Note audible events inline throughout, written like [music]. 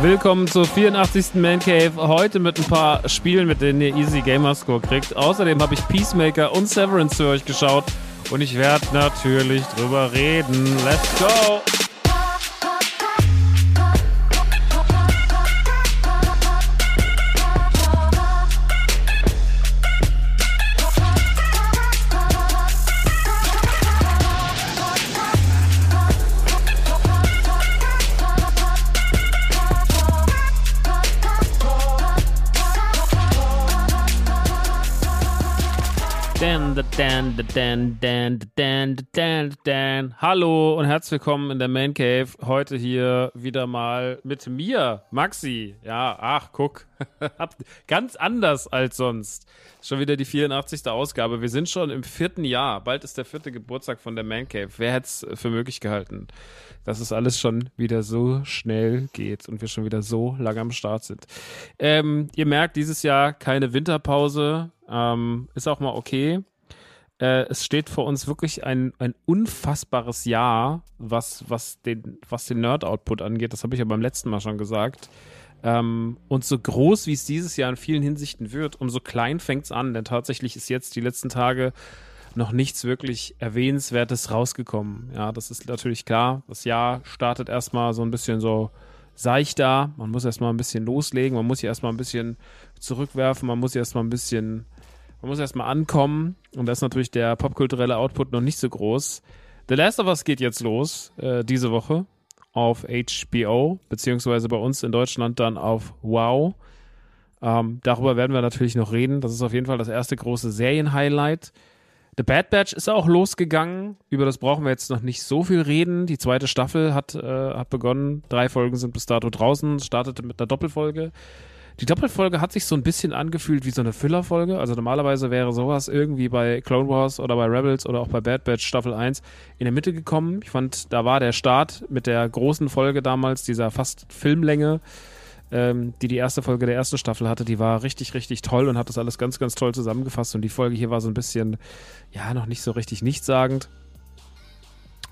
Willkommen zur 84. Man Cave. Heute mit ein paar Spielen, mit denen ihr Easy Gamer Score kriegt. Außerdem habe ich Peacemaker und Severance für euch geschaut. Und ich werde natürlich drüber reden. Let's go! Hallo und herzlich willkommen in der Man Cave. Heute hier wieder mal mit mir, Maxi. Ja, ach, guck. Ganz anders als sonst. Schon wieder die 84. Ausgabe. Wir sind schon im vierten Jahr. Bald ist der vierte Geburtstag von der Man Cave. Wer hätte es für möglich gehalten, dass es alles schon wieder so schnell geht und wir schon wieder so lange am Start sind? Ähm, ihr merkt, dieses Jahr keine Winterpause. Ähm, ist auch mal okay. Äh, es steht vor uns wirklich ein, ein unfassbares Jahr, was, was den, was den Nerd-Output angeht. Das habe ich ja beim letzten Mal schon gesagt. Ähm, und so groß, wie es dieses Jahr in vielen Hinsichten wird, umso klein fängt es an. Denn tatsächlich ist jetzt die letzten Tage noch nichts wirklich Erwähnenswertes rausgekommen. Ja, das ist natürlich klar. Das Jahr startet erstmal so ein bisschen so seichter. Man muss erstmal ein bisschen loslegen. Man muss hier erstmal ein bisschen zurückwerfen. Man muss hier erstmal ein bisschen man muss erstmal ankommen und da ist natürlich der popkulturelle Output noch nicht so groß. The Last of Us geht jetzt los, äh, diese Woche auf HBO, beziehungsweise bei uns in Deutschland dann auf Wow. Ähm, darüber werden wir natürlich noch reden. Das ist auf jeden Fall das erste große Serienhighlight. The Bad Batch ist auch losgegangen. Über das brauchen wir jetzt noch nicht so viel reden. Die zweite Staffel hat, äh, hat begonnen. Drei Folgen sind bis dato draußen. Startete mit einer Doppelfolge. Die Doppelfolge hat sich so ein bisschen angefühlt wie so eine Füllerfolge. Also normalerweise wäre sowas irgendwie bei Clone Wars oder bei Rebels oder auch bei Bad Batch Staffel 1 in der Mitte gekommen. Ich fand, da war der Start mit der großen Folge damals, dieser fast Filmlänge, ähm, die die erste Folge der ersten Staffel hatte, die war richtig, richtig toll und hat das alles ganz, ganz toll zusammengefasst. Und die Folge hier war so ein bisschen, ja, noch nicht so richtig nichtssagend.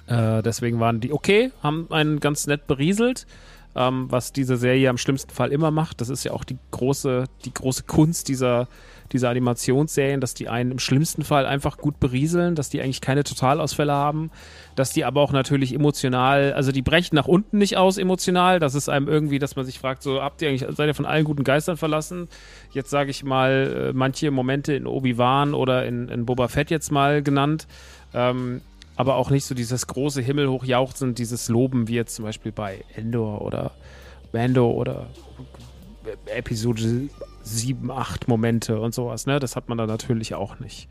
Äh, deswegen waren die okay, haben einen ganz nett berieselt ähm, was diese Serie am schlimmsten Fall immer macht. Das ist ja auch die große, die große Kunst dieser, dieser Animationsserien, dass die einen im schlimmsten Fall einfach gut berieseln, dass die eigentlich keine Totalausfälle haben, dass die aber auch natürlich emotional, also die brechen nach unten nicht aus emotional. Das ist einem irgendwie, dass man sich fragt, so habt ihr eigentlich, seid ihr von allen guten Geistern verlassen? Jetzt sage ich mal, äh, manche Momente in Obi-Wan oder in, in Boba Fett jetzt mal genannt. Ähm, aber auch nicht so dieses große Himmelhochjauchzen, dieses Loben, wie jetzt zum Beispiel bei Endor oder Mando oder Episode 7, 8 Momente und sowas, ne? Das hat man da natürlich auch nicht.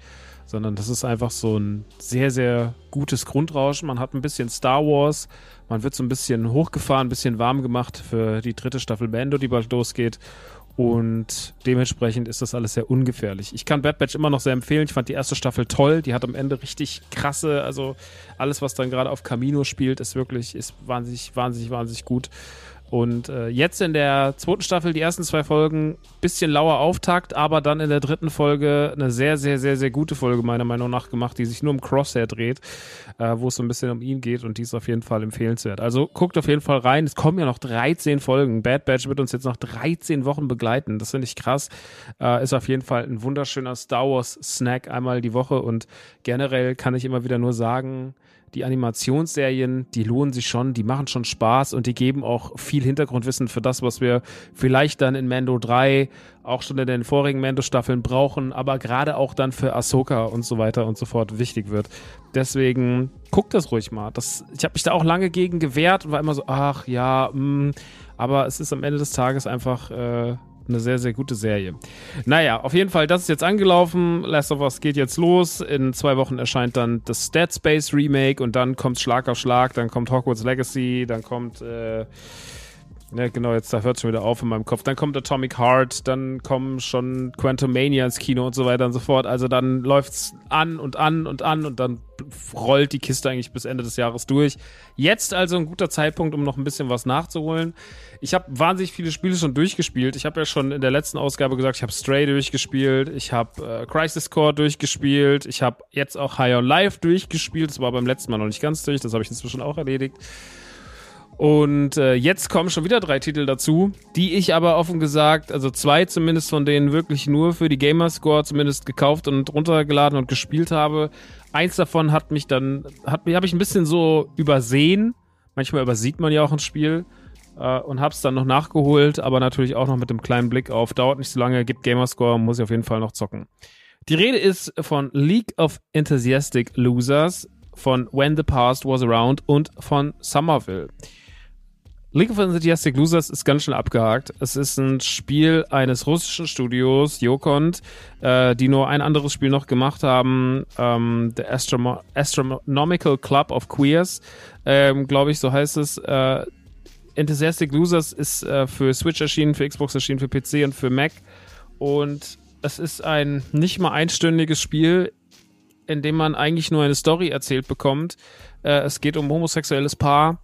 Sondern das ist einfach so ein sehr, sehr gutes Grundrauschen. Man hat ein bisschen Star Wars, man wird so ein bisschen hochgefahren, ein bisschen warm gemacht für die dritte Staffel Mando, die bald losgeht. Und dementsprechend ist das alles sehr ungefährlich. Ich kann Bad Batch immer noch sehr empfehlen. Ich fand die erste Staffel toll. Die hat am Ende richtig krasse, also alles, was dann gerade auf Camino spielt, ist wirklich, ist wahnsinnig, wahnsinnig, wahnsinnig gut. Und äh, jetzt in der zweiten Staffel, die ersten zwei Folgen, bisschen lauer Auftakt, aber dann in der dritten Folge eine sehr, sehr, sehr, sehr gute Folge meiner Meinung nach gemacht, die sich nur um Crosshair dreht, äh, wo es so ein bisschen um ihn geht und die ist auf jeden Fall empfehlenswert. Also guckt auf jeden Fall rein. Es kommen ja noch 13 Folgen. Bad Batch wird uns jetzt noch 13 Wochen begleiten. Das finde ich krass. Äh, ist auf jeden Fall ein wunderschöner Star Wars Snack einmal die Woche und generell kann ich immer wieder nur sagen, die Animationsserien, die lohnen sich schon, die machen schon Spaß und die geben auch viel Hintergrundwissen für das, was wir vielleicht dann in Mando 3, auch schon in den vorigen Mando-Staffeln brauchen, aber gerade auch dann für Ahsoka und so weiter und so fort wichtig wird. Deswegen guckt das ruhig mal. Das, ich habe mich da auch lange gegen gewehrt und war immer so, ach ja, mh, mm. aber es ist am Ende des Tages einfach äh, eine sehr, sehr gute Serie. Naja, auf jeden Fall, das ist jetzt angelaufen. Last of Us geht jetzt los. In zwei Wochen erscheint dann das Dead Space Remake und dann kommt Schlag auf Schlag. Dann kommt Hogwarts Legacy, dann kommt. Äh, ja, genau, jetzt da hört schon wieder auf in meinem Kopf. Dann kommt Atomic Heart, dann kommen schon Quantum Mania ins Kino und so weiter und so fort. Also dann läuft's an und an und an und dann rollt die Kiste eigentlich bis Ende des Jahres durch. Jetzt also ein guter Zeitpunkt, um noch ein bisschen was nachzuholen. Ich habe wahnsinnig viele Spiele schon durchgespielt. Ich habe ja schon in der letzten Ausgabe gesagt, ich habe Stray durchgespielt, ich habe äh, Crisis Core durchgespielt, ich habe jetzt auch High on Life durchgespielt. Das war beim letzten Mal noch nicht ganz durch, das habe ich inzwischen auch erledigt. Und äh, jetzt kommen schon wieder drei Titel dazu, die ich aber offen gesagt, also zwei zumindest von denen wirklich nur für die Gamerscore zumindest gekauft und runtergeladen und gespielt habe. Eins davon hat mich dann, hat mich, habe ich ein bisschen so übersehen. Manchmal übersieht man ja auch ein Spiel äh, und hab's dann noch nachgeholt, aber natürlich auch noch mit dem kleinen Blick auf, dauert nicht so lange, gibt Gamerscore, muss ich auf jeden Fall noch zocken. Die Rede ist von League of Enthusiastic Losers, von When the Past Was Around und von Somerville. League of Enthusiastic Losers ist ganz schnell abgehakt. Es ist ein Spiel eines russischen Studios, Yokont, äh, die nur ein anderes Spiel noch gemacht haben, ähm, The Astrom Astronomical Club of Queers, ähm, glaube ich, so heißt es. Äh, Enthusiastic Losers ist äh, für Switch erschienen, für Xbox erschienen, für PC und für Mac. Und es ist ein nicht mal einstündiges Spiel, in dem man eigentlich nur eine Story erzählt bekommt. Äh, es geht um homosexuelles Paar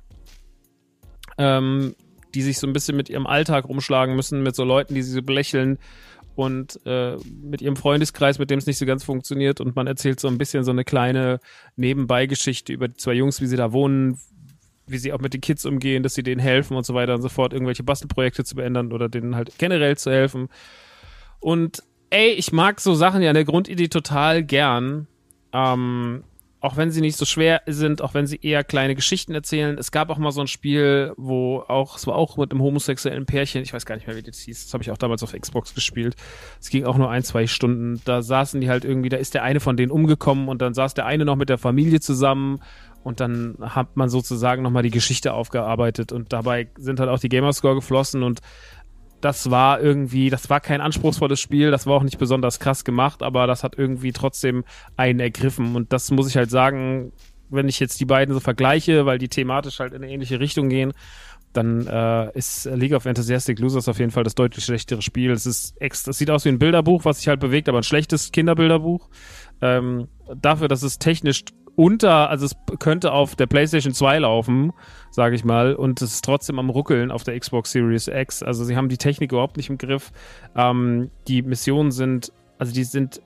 ähm, die sich so ein bisschen mit ihrem Alltag rumschlagen müssen, mit so Leuten, die sie so belächeln und äh, mit ihrem Freundeskreis, mit dem es nicht so ganz funktioniert. Und man erzählt so ein bisschen so eine kleine Nebenbeigeschichte über die zwei Jungs, wie sie da wohnen, wie sie auch mit den Kids umgehen, dass sie denen helfen und so weiter und so fort, irgendwelche Bastelprojekte zu beenden oder denen halt generell zu helfen. Und ey, ich mag so Sachen ja in der Grundidee total gern. Ähm, auch wenn sie nicht so schwer sind, auch wenn sie eher kleine Geschichten erzählen. Es gab auch mal so ein Spiel, wo auch, es war auch mit einem homosexuellen Pärchen, ich weiß gar nicht mehr, wie das hieß, das habe ich auch damals auf Xbox gespielt. Es ging auch nur ein, zwei Stunden. Da saßen die halt irgendwie, da ist der eine von denen umgekommen und dann saß der eine noch mit der Familie zusammen und dann hat man sozusagen nochmal die Geschichte aufgearbeitet und dabei sind halt auch die Gamerscore geflossen und das war irgendwie, das war kein anspruchsvolles Spiel, das war auch nicht besonders krass gemacht, aber das hat irgendwie trotzdem einen ergriffen. Und das muss ich halt sagen, wenn ich jetzt die beiden so vergleiche, weil die thematisch halt in eine ähnliche Richtung gehen, dann äh, ist League of Enthusiastic Losers auf jeden Fall das deutlich schlechtere Spiel. Es ist es sieht aus wie ein Bilderbuch, was sich halt bewegt, aber ein schlechtes Kinderbilderbuch. Ähm, dafür, dass es technisch unter, also es könnte auf der PlayStation 2 laufen, sage ich mal, und es ist trotzdem am Ruckeln auf der Xbox Series X. Also sie haben die Technik überhaupt nicht im Griff. Ähm, die Missionen sind, also die sind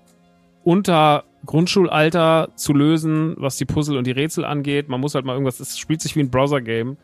unter Grundschulalter zu lösen, was die Puzzle und die Rätsel angeht. Man muss halt mal irgendwas, es spielt sich wie ein Browser-Game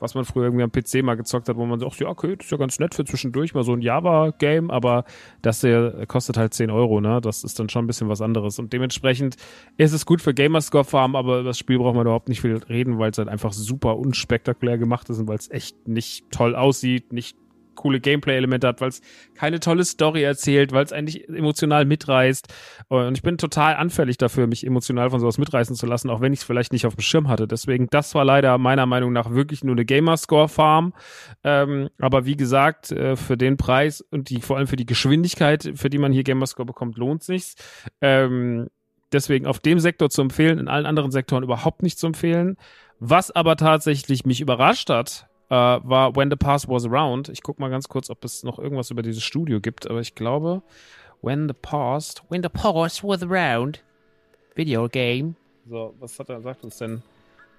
was man früher irgendwie am PC mal gezockt hat, wo man sagt, ja, okay, das ist ja ganz nett für zwischendurch, mal so ein Java-Game, aber das hier kostet halt 10 Euro, ne? Das ist dann schon ein bisschen was anderes. Und dementsprechend ist es gut für Gamerscore-Farm, aber über das Spiel braucht man überhaupt nicht viel reden, weil es halt einfach super unspektakulär gemacht ist und weil es echt nicht toll aussieht, nicht coole Gameplay-Elemente hat, weil es keine tolle Story erzählt, weil es eigentlich emotional mitreißt. Und ich bin total anfällig dafür, mich emotional von sowas mitreißen zu lassen, auch wenn ich es vielleicht nicht auf dem Schirm hatte. Deswegen, das war leider meiner Meinung nach wirklich nur eine Gamerscore-Farm. Ähm, aber wie gesagt, äh, für den Preis und die, vor allem für die Geschwindigkeit, für die man hier Gamerscore bekommt, lohnt sich's. Ähm, deswegen auf dem Sektor zu empfehlen, in allen anderen Sektoren überhaupt nicht zu empfehlen. Was aber tatsächlich mich überrascht hat, äh, war When the Past Was Around. Ich gucke mal ganz kurz, ob es noch irgendwas über dieses Studio gibt, aber ich glaube, When the Past, When the Past Was Around, Video Game. So, was hat er, sagt uns denn,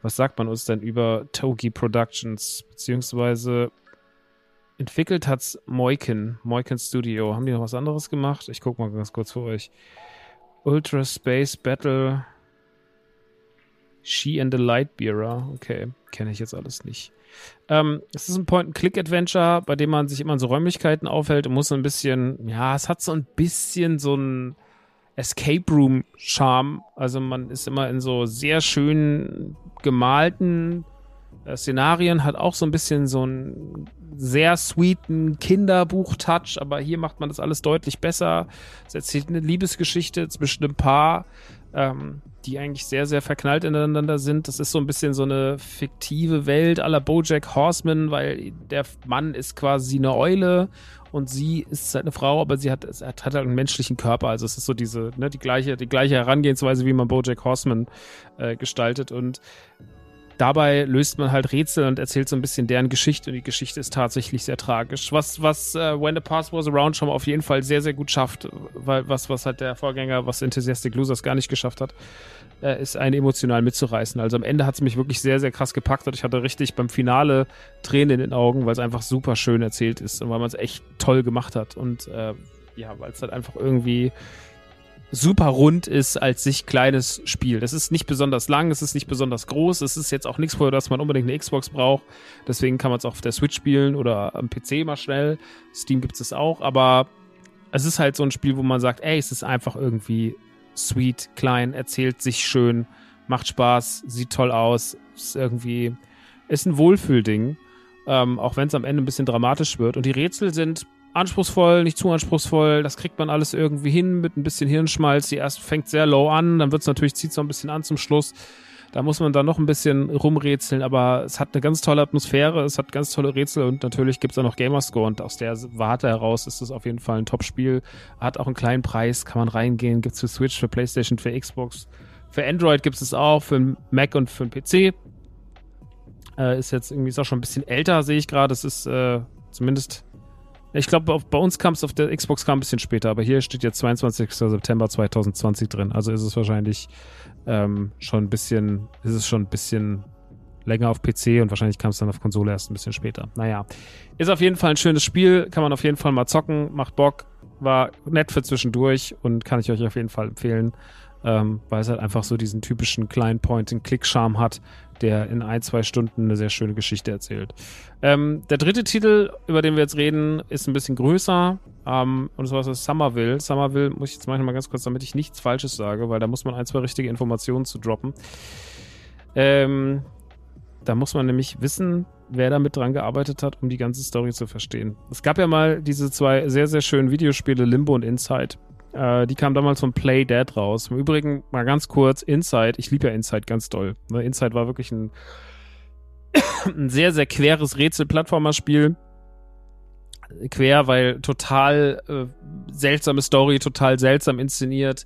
was sagt man uns denn über Togi Productions, beziehungsweise entwickelt hat's Moiken, Moiken Studio. Haben die noch was anderes gemacht? Ich gucke mal ganz kurz für euch. Ultra Space Battle She and the Lightbearer. Okay, kenne ich jetzt alles nicht. Ähm, es ist ein Point-and-Click-Adventure, bei dem man sich immer in so Räumlichkeiten aufhält und muss so ein bisschen, ja, es hat so ein bisschen so ein Escape Room-Charme. Also man ist immer in so sehr schön gemalten äh, Szenarien, hat auch so ein bisschen so einen sehr sweeten Kinderbuch-Touch, aber hier macht man das alles deutlich besser. Es erzählt eine Liebesgeschichte zwischen einem Paar. Ähm, die eigentlich sehr, sehr verknallt ineinander sind. Das ist so ein bisschen so eine fiktive Welt aller Bojack Horseman, weil der Mann ist quasi eine Eule und sie ist halt eine Frau, aber sie hat, hat, halt einen menschlichen Körper. Also es ist so diese, ne, die gleiche, die gleiche Herangehensweise, wie man Bojack Horseman äh, gestaltet. Und dabei löst man halt Rätsel und erzählt so ein bisschen deren Geschichte und die Geschichte ist tatsächlich sehr tragisch. Was, was uh, When the Past Was Around schon auf jeden Fall sehr, sehr gut schafft, weil was, was halt der Vorgänger, was Enthusiastic Losers gar nicht geschafft hat, äh, ist einen emotional mitzureißen. Also am Ende hat es mich wirklich sehr, sehr krass gepackt und ich hatte richtig beim Finale Tränen in den Augen, weil es einfach super schön erzählt ist und weil man es echt toll gemacht hat und äh, ja, weil es halt einfach irgendwie super rund ist als sich kleines Spiel. Das ist nicht besonders lang, es ist nicht besonders groß, es ist jetzt auch nichts, für das man unbedingt eine Xbox braucht. Deswegen kann man es auch auf der Switch spielen oder am PC mal schnell. Steam gibt es auch, aber es ist halt so ein Spiel, wo man sagt, ey, es ist einfach irgendwie sweet, klein, erzählt sich schön, macht Spaß, sieht toll aus, ist irgendwie, ist ein Wohlfühlding. Ähm, auch wenn es am Ende ein bisschen dramatisch wird. Und die Rätsel sind anspruchsvoll, nicht zu anspruchsvoll. Das kriegt man alles irgendwie hin mit ein bisschen Hirnschmalz. Die erst fängt sehr low an, dann wird es natürlich, zieht so ein bisschen an zum Schluss. Da muss man dann noch ein bisschen rumrätseln, aber es hat eine ganz tolle Atmosphäre, es hat ganz tolle Rätsel und natürlich gibt es auch noch Gamerscore und aus der Warte heraus ist es auf jeden Fall ein Top-Spiel. Hat auch einen kleinen Preis, kann man reingehen, gibt es für Switch, für Playstation, für Xbox. Für Android gibt es auch, für Mac und für den PC. Äh, ist jetzt irgendwie ist auch schon ein bisschen älter, sehe ich gerade. Es ist äh, zumindest ich glaube, bei uns kam es auf der Xbox kam ein bisschen später, aber hier steht jetzt 22. September 2020 drin. Also ist es wahrscheinlich ähm, schon ein bisschen, ist es schon ein bisschen länger auf PC und wahrscheinlich kam es dann auf Konsole erst ein bisschen später. Naja, ist auf jeden Fall ein schönes Spiel, kann man auf jeden Fall mal zocken, macht Bock, war nett für zwischendurch und kann ich euch auf jeden Fall empfehlen, ähm, weil es halt einfach so diesen typischen kleinen Point-and-Click-Charme hat, der in ein, zwei Stunden eine sehr schöne Geschichte erzählt. Ähm, der dritte Titel, über den wir jetzt reden, ist ein bisschen größer. Ähm, und zwar ist es Somerville. Somerville muss ich jetzt manchmal ganz kurz, damit ich nichts Falsches sage, weil da muss man ein, zwei richtige Informationen zu droppen. Ähm, da muss man nämlich wissen, wer damit dran gearbeitet hat, um die ganze Story zu verstehen. Es gab ja mal diese zwei sehr, sehr schönen Videospiele, Limbo und Inside. Äh, die kam damals von Play Dead raus. Im Übrigen mal ganz kurz, Inside, ich liebe ja Inside ganz doll. Ne? Inside war wirklich ein, [coughs] ein sehr, sehr queres Rätsel-Plattformer-Spiel. Quer, weil total äh, seltsame Story, total seltsam inszeniert,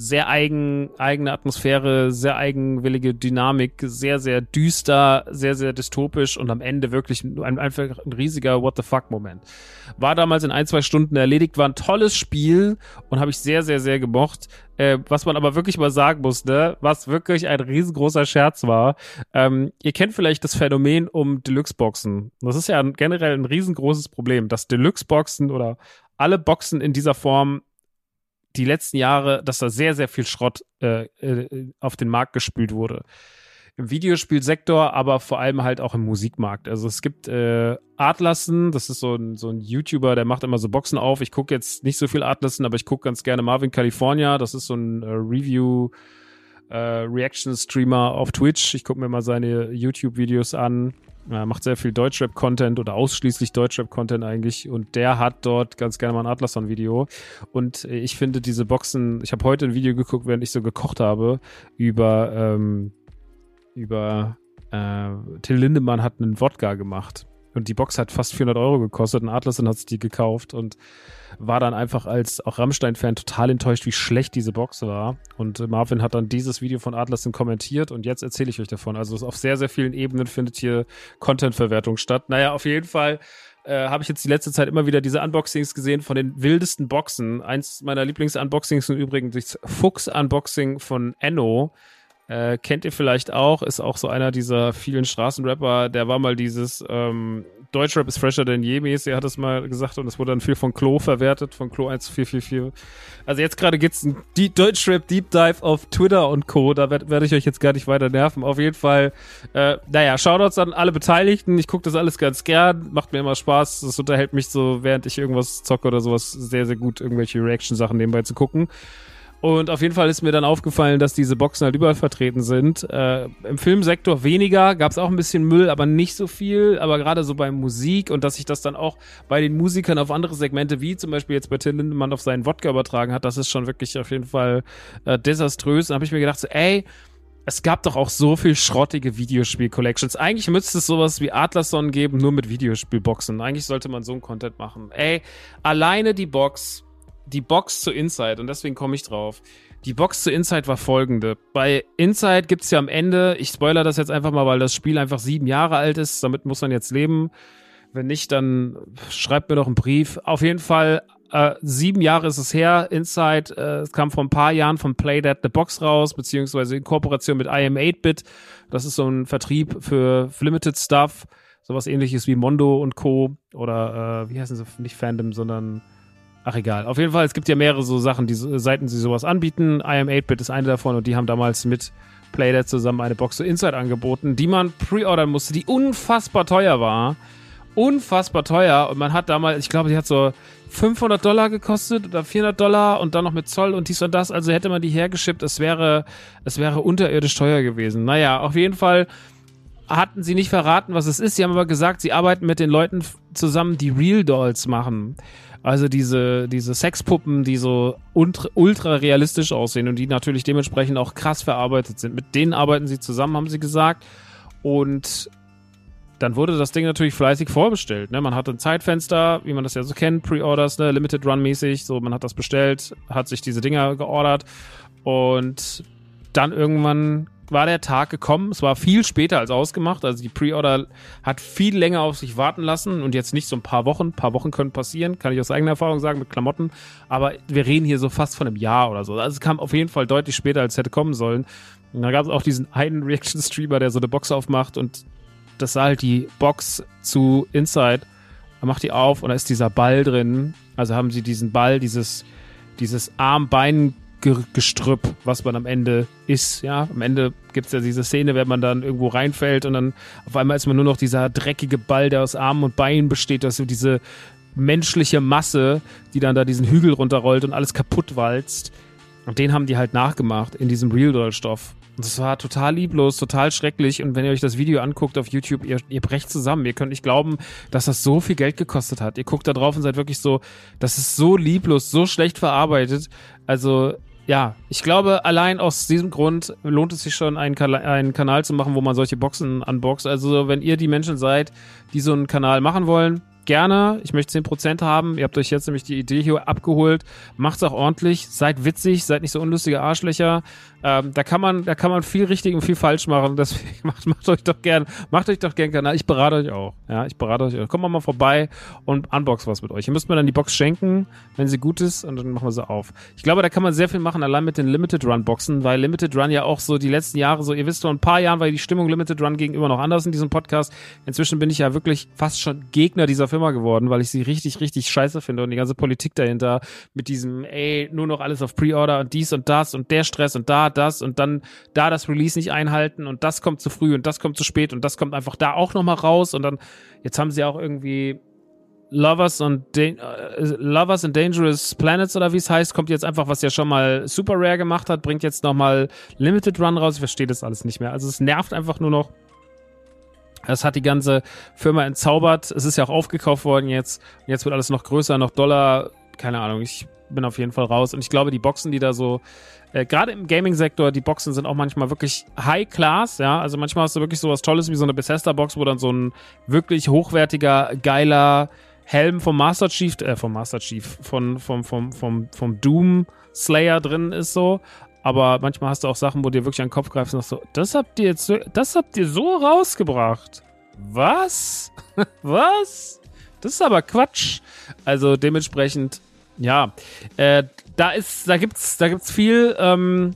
sehr eigen, eigene Atmosphäre, sehr eigenwillige Dynamik, sehr, sehr düster, sehr, sehr dystopisch und am Ende wirklich ein, einfach ein riesiger What the fuck Moment. War damals in ein, zwei Stunden erledigt, war ein tolles Spiel und habe ich sehr, sehr, sehr gemocht. Äh, was man aber wirklich mal sagen muss, ne, was wirklich ein riesengroßer Scherz war. Ähm, ihr kennt vielleicht das Phänomen um Deluxe-Boxen. Das ist ja generell ein riesengroßes Problem, dass Deluxe-Boxen oder alle Boxen in dieser Form die letzten Jahre, dass da sehr, sehr viel Schrott äh, äh, auf den Markt gespült wurde. Im Videospielsektor, aber vor allem halt auch im Musikmarkt. Also es gibt äh, Atlassen, das ist so ein, so ein YouTuber, der macht immer so Boxen auf. Ich gucke jetzt nicht so viel Atlassen, aber ich gucke ganz gerne Marvin California. Das ist so ein äh, Review- äh, Reaction-Streamer auf Twitch. Ich gucke mir mal seine YouTube-Videos an. Er macht sehr viel Deutschrap-Content oder ausschließlich Deutschrap-Content eigentlich. Und der hat dort ganz gerne mal ein Atlason-Video. Und ich finde diese Boxen, ich habe heute ein Video geguckt, während ich so gekocht habe, über, ähm, über äh, Till Lindemann hat einen Wodka gemacht. Und die Box hat fast 400 Euro gekostet. Ein Atlason hat sich die gekauft und war dann einfach als auch Rammstein-Fan total enttäuscht, wie schlecht diese Box war. Und Marvin hat dann dieses Video von Atlason kommentiert und jetzt erzähle ich euch davon. Also auf sehr, sehr vielen Ebenen findet hier Content-Verwertung statt. Naja, auf jeden Fall äh, habe ich jetzt die letzte Zeit immer wieder diese Unboxings gesehen von den wildesten Boxen. Eins meiner Lieblings-Unboxings sind übrigens das Fuchs-Unboxing von Enno. Äh, kennt ihr vielleicht auch, ist auch so einer dieser vielen Straßenrapper, der war mal dieses ähm, Deutschrap ist fresher denn je mäßig, hat es mal gesagt und es wurde dann viel von Klo verwertet, von Klo 1444. Also jetzt gerade gibt's ein Deep Deutschrap Deep Dive auf Twitter und Co. Da werde werd ich euch jetzt gar nicht weiter nerven. Auf jeden Fall, äh, naja, Shoutouts an alle Beteiligten. Ich gucke das alles ganz gern, macht mir immer Spaß. Das unterhält mich so, während ich irgendwas zocke oder sowas, sehr, sehr gut, irgendwelche Reaction-Sachen nebenbei zu gucken. Und auf jeden Fall ist mir dann aufgefallen, dass diese Boxen halt überall vertreten sind. Äh, Im Filmsektor weniger, gab es auch ein bisschen Müll, aber nicht so viel. Aber gerade so bei Musik und dass sich das dann auch bei den Musikern auf andere Segmente, wie zum Beispiel jetzt bei Till Lindemann auf seinen Wodka übertragen hat, das ist schon wirklich auf jeden Fall äh, desaströs. Und habe ich mir gedacht, so, ey, es gab doch auch so viel schrottige Videospiel-Collections. Eigentlich müsste es sowas wie Atlason geben, nur mit Videospielboxen. Eigentlich sollte man so ein Content machen. Ey, alleine die Box die Box zu Inside und deswegen komme ich drauf. Die Box zu Inside war folgende. Bei Inside gibt es ja am Ende, ich spoiler das jetzt einfach mal, weil das Spiel einfach sieben Jahre alt ist, damit muss man jetzt leben. Wenn nicht, dann schreibt mir doch einen Brief. Auf jeden Fall, äh, sieben Jahre ist es her, Inside. Äh, es kam vor ein paar Jahren von Playdead the Box raus, beziehungsweise in Kooperation mit IM8-Bit. Das ist so ein Vertrieb für Limited Stuff. Sowas ähnliches wie Mondo und Co. Oder äh, wie heißen sie? Nicht Fandom, sondern Ach egal. Auf jeden Fall, es gibt ja mehrere so Sachen, die Seiten, die sowas anbieten. IM8-Bit ist eine davon und die haben damals mit Playdead zusammen eine Box zu Inside angeboten, die man pre-ordern musste, die unfassbar teuer war. Unfassbar teuer. Und man hat damals, ich glaube, die hat so 500 Dollar gekostet oder 400 Dollar und dann noch mit Zoll und dies und das. Also hätte man die hergeschippt, es wäre, es wäre unterirdisch teuer gewesen. Naja, auf jeden Fall hatten sie nicht verraten, was es ist. Sie haben aber gesagt, sie arbeiten mit den Leuten zusammen, die Real Dolls machen. Also diese, diese Sexpuppen, die so ultra, realistisch aussehen und die natürlich dementsprechend auch krass verarbeitet sind. Mit denen arbeiten sie zusammen, haben sie gesagt. Und dann wurde das Ding natürlich fleißig vorbestellt. Ne? Man hatte ein Zeitfenster, wie man das ja so kennt, Pre-Orders, ne? Limited Run mäßig. So, man hat das bestellt, hat sich diese Dinger geordert und dann irgendwann war der Tag gekommen. Es war viel später als ausgemacht. Also die Pre-Order hat viel länger auf sich warten lassen und jetzt nicht so ein paar Wochen. Ein paar Wochen können passieren, kann ich aus eigener Erfahrung sagen mit Klamotten. Aber wir reden hier so fast von einem Jahr oder so. Also es kam auf jeden Fall deutlich später, als hätte kommen sollen. Und da gab es auch diesen einen [laughs] Reaction-Streamer, der so eine Box aufmacht und das sah halt die Box zu Inside. Er macht die auf und da ist dieser Ball drin. Also haben sie diesen Ball, dieses, dieses Arm-Bein- Gestrüpp, was man am Ende ist. Ja, am Ende gibt es ja diese Szene, wenn man dann irgendwo reinfällt und dann auf einmal ist man nur noch dieser dreckige Ball, der aus Armen und Beinen besteht, also diese menschliche Masse, die dann da diesen Hügel runterrollt und alles kaputt walzt. Und den haben die halt nachgemacht in diesem Real Doll Stoff. Und das war total lieblos, total schrecklich. Und wenn ihr euch das Video anguckt auf YouTube, ihr, ihr brecht zusammen. Ihr könnt nicht glauben, dass das so viel Geld gekostet hat. Ihr guckt da drauf und seid wirklich so, das ist so lieblos, so schlecht verarbeitet. Also ja, ich glaube, allein aus diesem Grund lohnt es sich schon, einen, einen, Kanal zu machen, wo man solche Boxen unboxt. Also, wenn ihr die Menschen seid, die so einen Kanal machen wollen, gerne. Ich möchte 10% haben. Ihr habt euch jetzt nämlich die Idee hier abgeholt. Macht's auch ordentlich. Seid witzig, seid nicht so unlustige Arschlöcher. Ähm, da kann man, da kann man viel richtig und viel falsch machen. [laughs] Deswegen macht, macht euch doch gern, macht euch doch gern Kanal. Ich berate euch auch. Ja, ich berate euch. Kommt mal vorbei und unbox was mit euch. Ihr müsst mir dann die Box schenken, wenn sie gut ist, und dann machen wir sie auf. Ich glaube, da kann man sehr viel machen, allein mit den Limited Run Boxen, weil Limited Run ja auch so die letzten Jahre so, ihr wisst, vor ein paar Jahren war die Stimmung Limited Run gegenüber noch anders in diesem Podcast. Inzwischen bin ich ja wirklich fast schon Gegner dieser Firma geworden, weil ich sie richtig, richtig scheiße finde und die ganze Politik dahinter mit diesem, ey, nur noch alles auf Pre-Order und dies und das und der Stress und da das und dann da das Release nicht einhalten und das kommt zu früh und das kommt zu spät und das kommt einfach da auch nochmal raus und dann, jetzt haben sie auch irgendwie Lovers und uh, Lovers and Dangerous Planets oder wie es heißt, kommt jetzt einfach, was ja schon mal Super Rare gemacht hat, bringt jetzt nochmal Limited Run raus. Ich verstehe das alles nicht mehr. Also es nervt einfach nur noch. Es hat die ganze Firma entzaubert. Es ist ja auch aufgekauft worden jetzt. Jetzt wird alles noch größer, noch Dollar. Keine Ahnung. Ich bin auf jeden Fall raus. Und ich glaube, die Boxen, die da so, äh, gerade im Gaming-Sektor, die Boxen sind auch manchmal wirklich High Class, ja. Also manchmal hast du wirklich sowas Tolles wie so eine Bethesda-Box, wo dann so ein wirklich hochwertiger, geiler Helm vom Master Chief, äh, vom Master Chief, von, vom, vom, vom, vom Doom Slayer drin ist so. Aber manchmal hast du auch Sachen, wo dir wirklich an den Kopf greifst und so, das habt ihr jetzt, das habt ihr so rausgebracht. Was? [laughs] Was? Das ist aber Quatsch. Also dementsprechend ja, äh, da ist, da gibt's, da gibt's viel, ähm,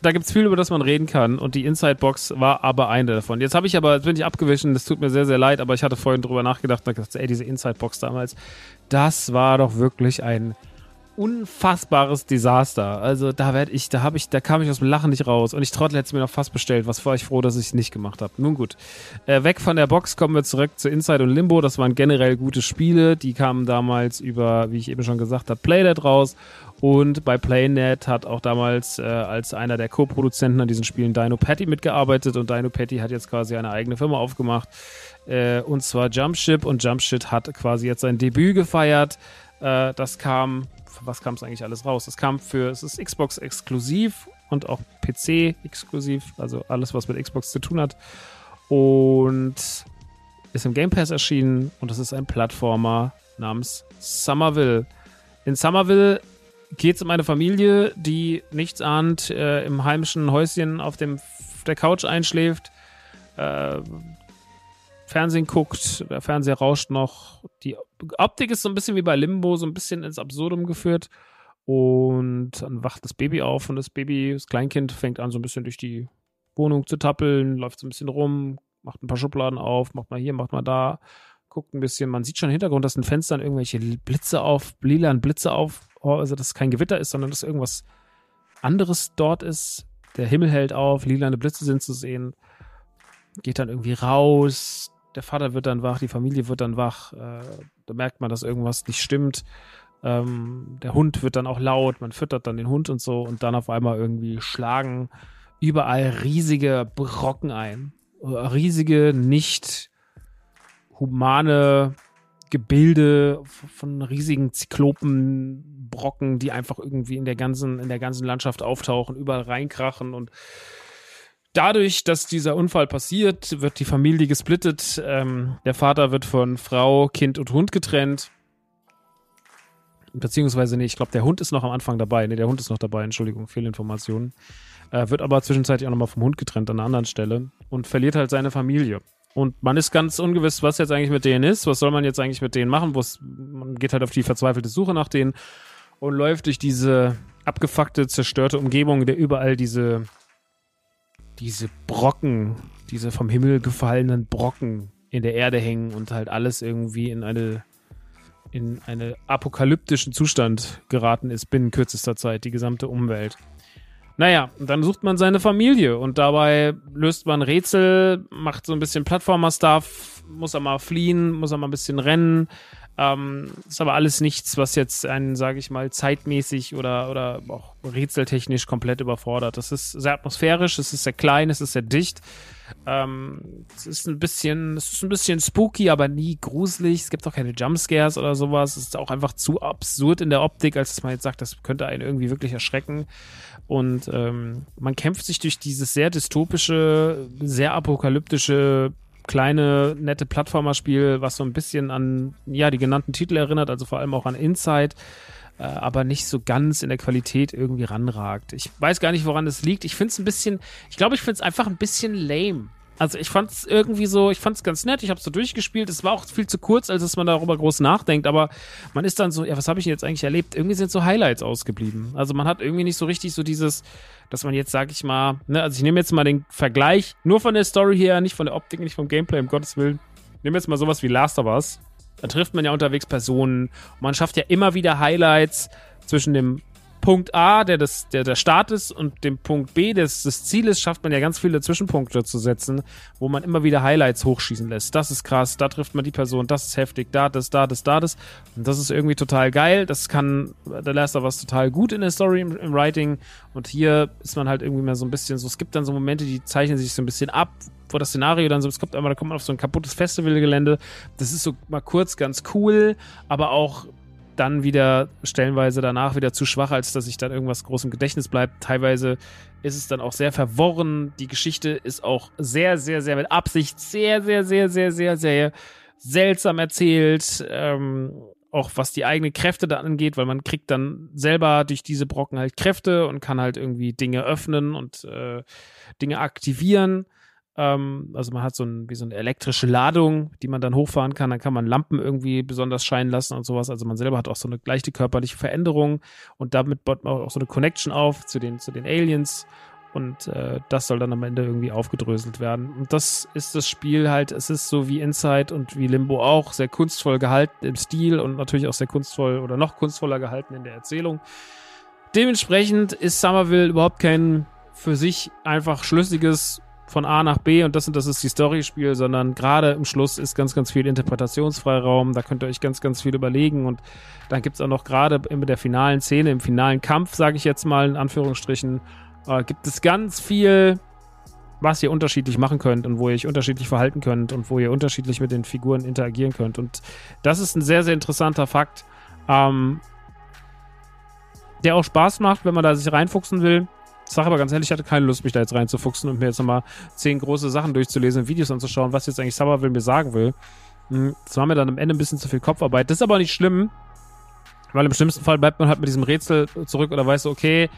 da gibt's viel, über das man reden kann. Und die Inside Box war aber eine davon. Jetzt habe ich aber, jetzt bin ich abgewichen, das tut mir sehr, sehr leid, aber ich hatte vorhin drüber nachgedacht und gedacht, ey, diese Inside Box damals, das war doch wirklich ein unfassbares Desaster. Also da werde ich, da habe ich, da kam ich aus dem Lachen nicht raus. Und ich trottel hätte mir noch fast bestellt. Was war ich froh, dass ich es nicht gemacht habe. Nun gut. Äh, weg von der Box kommen wir zurück zu Inside und Limbo. Das waren generell gute Spiele. Die kamen damals über, wie ich eben schon gesagt habe, Playnet raus. Und bei Playnet hat auch damals äh, als einer der Co-Produzenten an diesen Spielen Dino Patty mitgearbeitet. Und Dino Patty hat jetzt quasi eine eigene Firma aufgemacht. Äh, und zwar Jumpship. Und Jumpship hat quasi jetzt sein Debüt gefeiert. Äh, das kam was kam es eigentlich alles raus? Es kam für, es ist Xbox exklusiv und auch PC exklusiv, also alles, was mit Xbox zu tun hat. Und ist im Game Pass erschienen und es ist ein Plattformer namens Somerville. In Somerville geht es um eine Familie, die nichts ahnt, äh, im heimischen Häuschen auf, dem, der Couch einschläft. Äh, Fernsehen guckt, der Fernseher rauscht noch. Die Optik ist so ein bisschen wie bei Limbo, so ein bisschen ins Absurdum geführt. Und dann wacht das Baby auf und das Baby, das Kleinkind, fängt an, so ein bisschen durch die Wohnung zu tappeln, läuft so ein bisschen rum, macht ein paar Schubladen auf, macht mal hier, macht mal da, guckt ein bisschen. Man sieht schon im Hintergrund, dass in Fenstern irgendwelche Blitze auf, lilan Blitze auf, also dass es kein Gewitter ist, sondern dass irgendwas anderes dort ist. Der Himmel hält auf, lilane Blitze sind zu sehen. Geht dann irgendwie raus, der Vater wird dann wach, die Familie wird dann wach, äh, da merkt man, dass irgendwas nicht stimmt. Ähm, der Hund wird dann auch laut, man füttert dann den Hund und so und dann auf einmal irgendwie schlagen überall riesige Brocken ein. Riesige, nicht humane Gebilde von riesigen Zyklopenbrocken, die einfach irgendwie in der ganzen, in der ganzen Landschaft auftauchen, überall reinkrachen und Dadurch, dass dieser Unfall passiert, wird die Familie gesplittet. Ähm, der Vater wird von Frau, Kind und Hund getrennt. Beziehungsweise, nee, ich glaube, der Hund ist noch am Anfang dabei. Nee, der Hund ist noch dabei, Entschuldigung, Fehlinformationen. Äh, wird aber zwischenzeitlich auch nochmal vom Hund getrennt an einer anderen Stelle und verliert halt seine Familie. Und man ist ganz ungewiss, was jetzt eigentlich mit denen ist. Was soll man jetzt eigentlich mit denen machen? man geht halt auf die verzweifelte Suche nach denen und läuft durch diese abgefuckte, zerstörte Umgebung, der überall diese diese Brocken, diese vom Himmel gefallenen Brocken in der Erde hängen und halt alles irgendwie in eine in einen apokalyptischen Zustand geraten ist binnen kürzester Zeit, die gesamte Umwelt. Naja, und dann sucht man seine Familie und dabei löst man Rätsel, macht so ein bisschen Plattformer-Stuff, muss er mal fliehen, muss er mal ein bisschen rennen, ähm, ist aber alles nichts, was jetzt einen, sage ich mal, zeitmäßig oder, oder auch rätseltechnisch komplett überfordert. Das ist sehr atmosphärisch, es ist sehr klein, es ist sehr dicht. Ähm, es ist ein bisschen, es ist ein bisschen spooky, aber nie gruselig. Es gibt auch keine Jumpscares oder sowas. Es ist auch einfach zu absurd in der Optik, als dass man jetzt sagt, das könnte einen irgendwie wirklich erschrecken. Und ähm, man kämpft sich durch dieses sehr dystopische, sehr apokalyptische kleine, nette Plattformerspiel, was so ein bisschen an, ja, die genannten Titel erinnert, also vor allem auch an Inside, äh, aber nicht so ganz in der Qualität irgendwie ranragt. Ich weiß gar nicht, woran es liegt. Ich finde es ein bisschen, ich glaube, ich finde es einfach ein bisschen lame. Also ich fand es irgendwie so, ich fand es ganz nett, ich habe es so durchgespielt. Es war auch viel zu kurz, als dass man darüber groß nachdenkt, aber man ist dann so, ja, was habe ich jetzt eigentlich erlebt? Irgendwie sind so Highlights ausgeblieben. Also man hat irgendwie nicht so richtig so dieses, dass man jetzt, sag ich mal, ne, also ich nehme jetzt mal den Vergleich, nur von der Story her, nicht von der Optik, nicht vom Gameplay, um Gottes Willen. Nehmen jetzt mal sowas wie Last of Us. Da trifft man ja unterwegs Personen. man schafft ja immer wieder Highlights zwischen dem Punkt A, der, das, der der Start ist, und dem Punkt B, des, des Zieles, schafft man ja ganz viele Zwischenpunkte zu setzen, wo man immer wieder Highlights hochschießen lässt. Das ist krass, da trifft man die Person, das ist heftig, da, das, da, das, da, das. Und das ist irgendwie total geil. Das kann der Last of Us total gut in der Story, im, im Writing. Und hier ist man halt irgendwie mehr so ein bisschen so, es gibt dann so Momente, die zeichnen sich so ein bisschen ab, wo das Szenario dann so, es kommt einmal, da kommt man auf so ein kaputtes Festivalgelände. Das ist so mal kurz ganz cool, aber auch dann wieder stellenweise danach wieder zu schwach, als dass sich dann irgendwas groß im Gedächtnis bleibt. Teilweise ist es dann auch sehr verworren. Die Geschichte ist auch sehr, sehr, sehr mit Absicht sehr, sehr, sehr, sehr, sehr, sehr seltsam erzählt. Ähm, auch was die eigenen Kräfte da angeht, weil man kriegt dann selber durch diese Brocken halt Kräfte und kann halt irgendwie Dinge öffnen und äh, Dinge aktivieren. Ähm, also man hat so, ein, wie so eine elektrische Ladung, die man dann hochfahren kann. Dann kann man Lampen irgendwie besonders scheinen lassen und sowas. Also man selber hat auch so eine leichte körperliche Veränderung und damit baut man auch so eine Connection auf zu den, zu den Aliens. Und äh, das soll dann am Ende irgendwie aufgedröselt werden. Und das ist das Spiel halt, es ist so wie Inside und wie Limbo auch, sehr kunstvoll gehalten im Stil und natürlich auch sehr kunstvoll oder noch kunstvoller gehalten in der Erzählung. Dementsprechend ist Somerville überhaupt kein für sich einfach schlüssiges von A nach B und das und das ist die Story-Spiel, sondern gerade im Schluss ist ganz, ganz viel Interpretationsfreiraum. Da könnt ihr euch ganz, ganz viel überlegen und dann gibt es auch noch gerade in der finalen Szene, im finalen Kampf, sage ich jetzt mal in Anführungsstrichen, äh, gibt es ganz viel, was ihr unterschiedlich machen könnt und wo ihr euch unterschiedlich verhalten könnt und wo ihr unterschiedlich mit den Figuren interagieren könnt. Und das ist ein sehr, sehr interessanter Fakt, ähm, der auch Spaß macht, wenn man da sich reinfuchsen will sage aber ganz ehrlich, ich hatte keine Lust, mich da jetzt reinzufuchsen und mir jetzt nochmal zehn große Sachen durchzulesen, Videos anzuschauen, was jetzt eigentlich Somerville mir sagen will. Hm, das war mir dann am Ende ein bisschen zu viel Kopfarbeit. Das ist aber nicht schlimm, weil im schlimmsten Fall bleibt man halt mit diesem Rätsel zurück oder weiß, okay,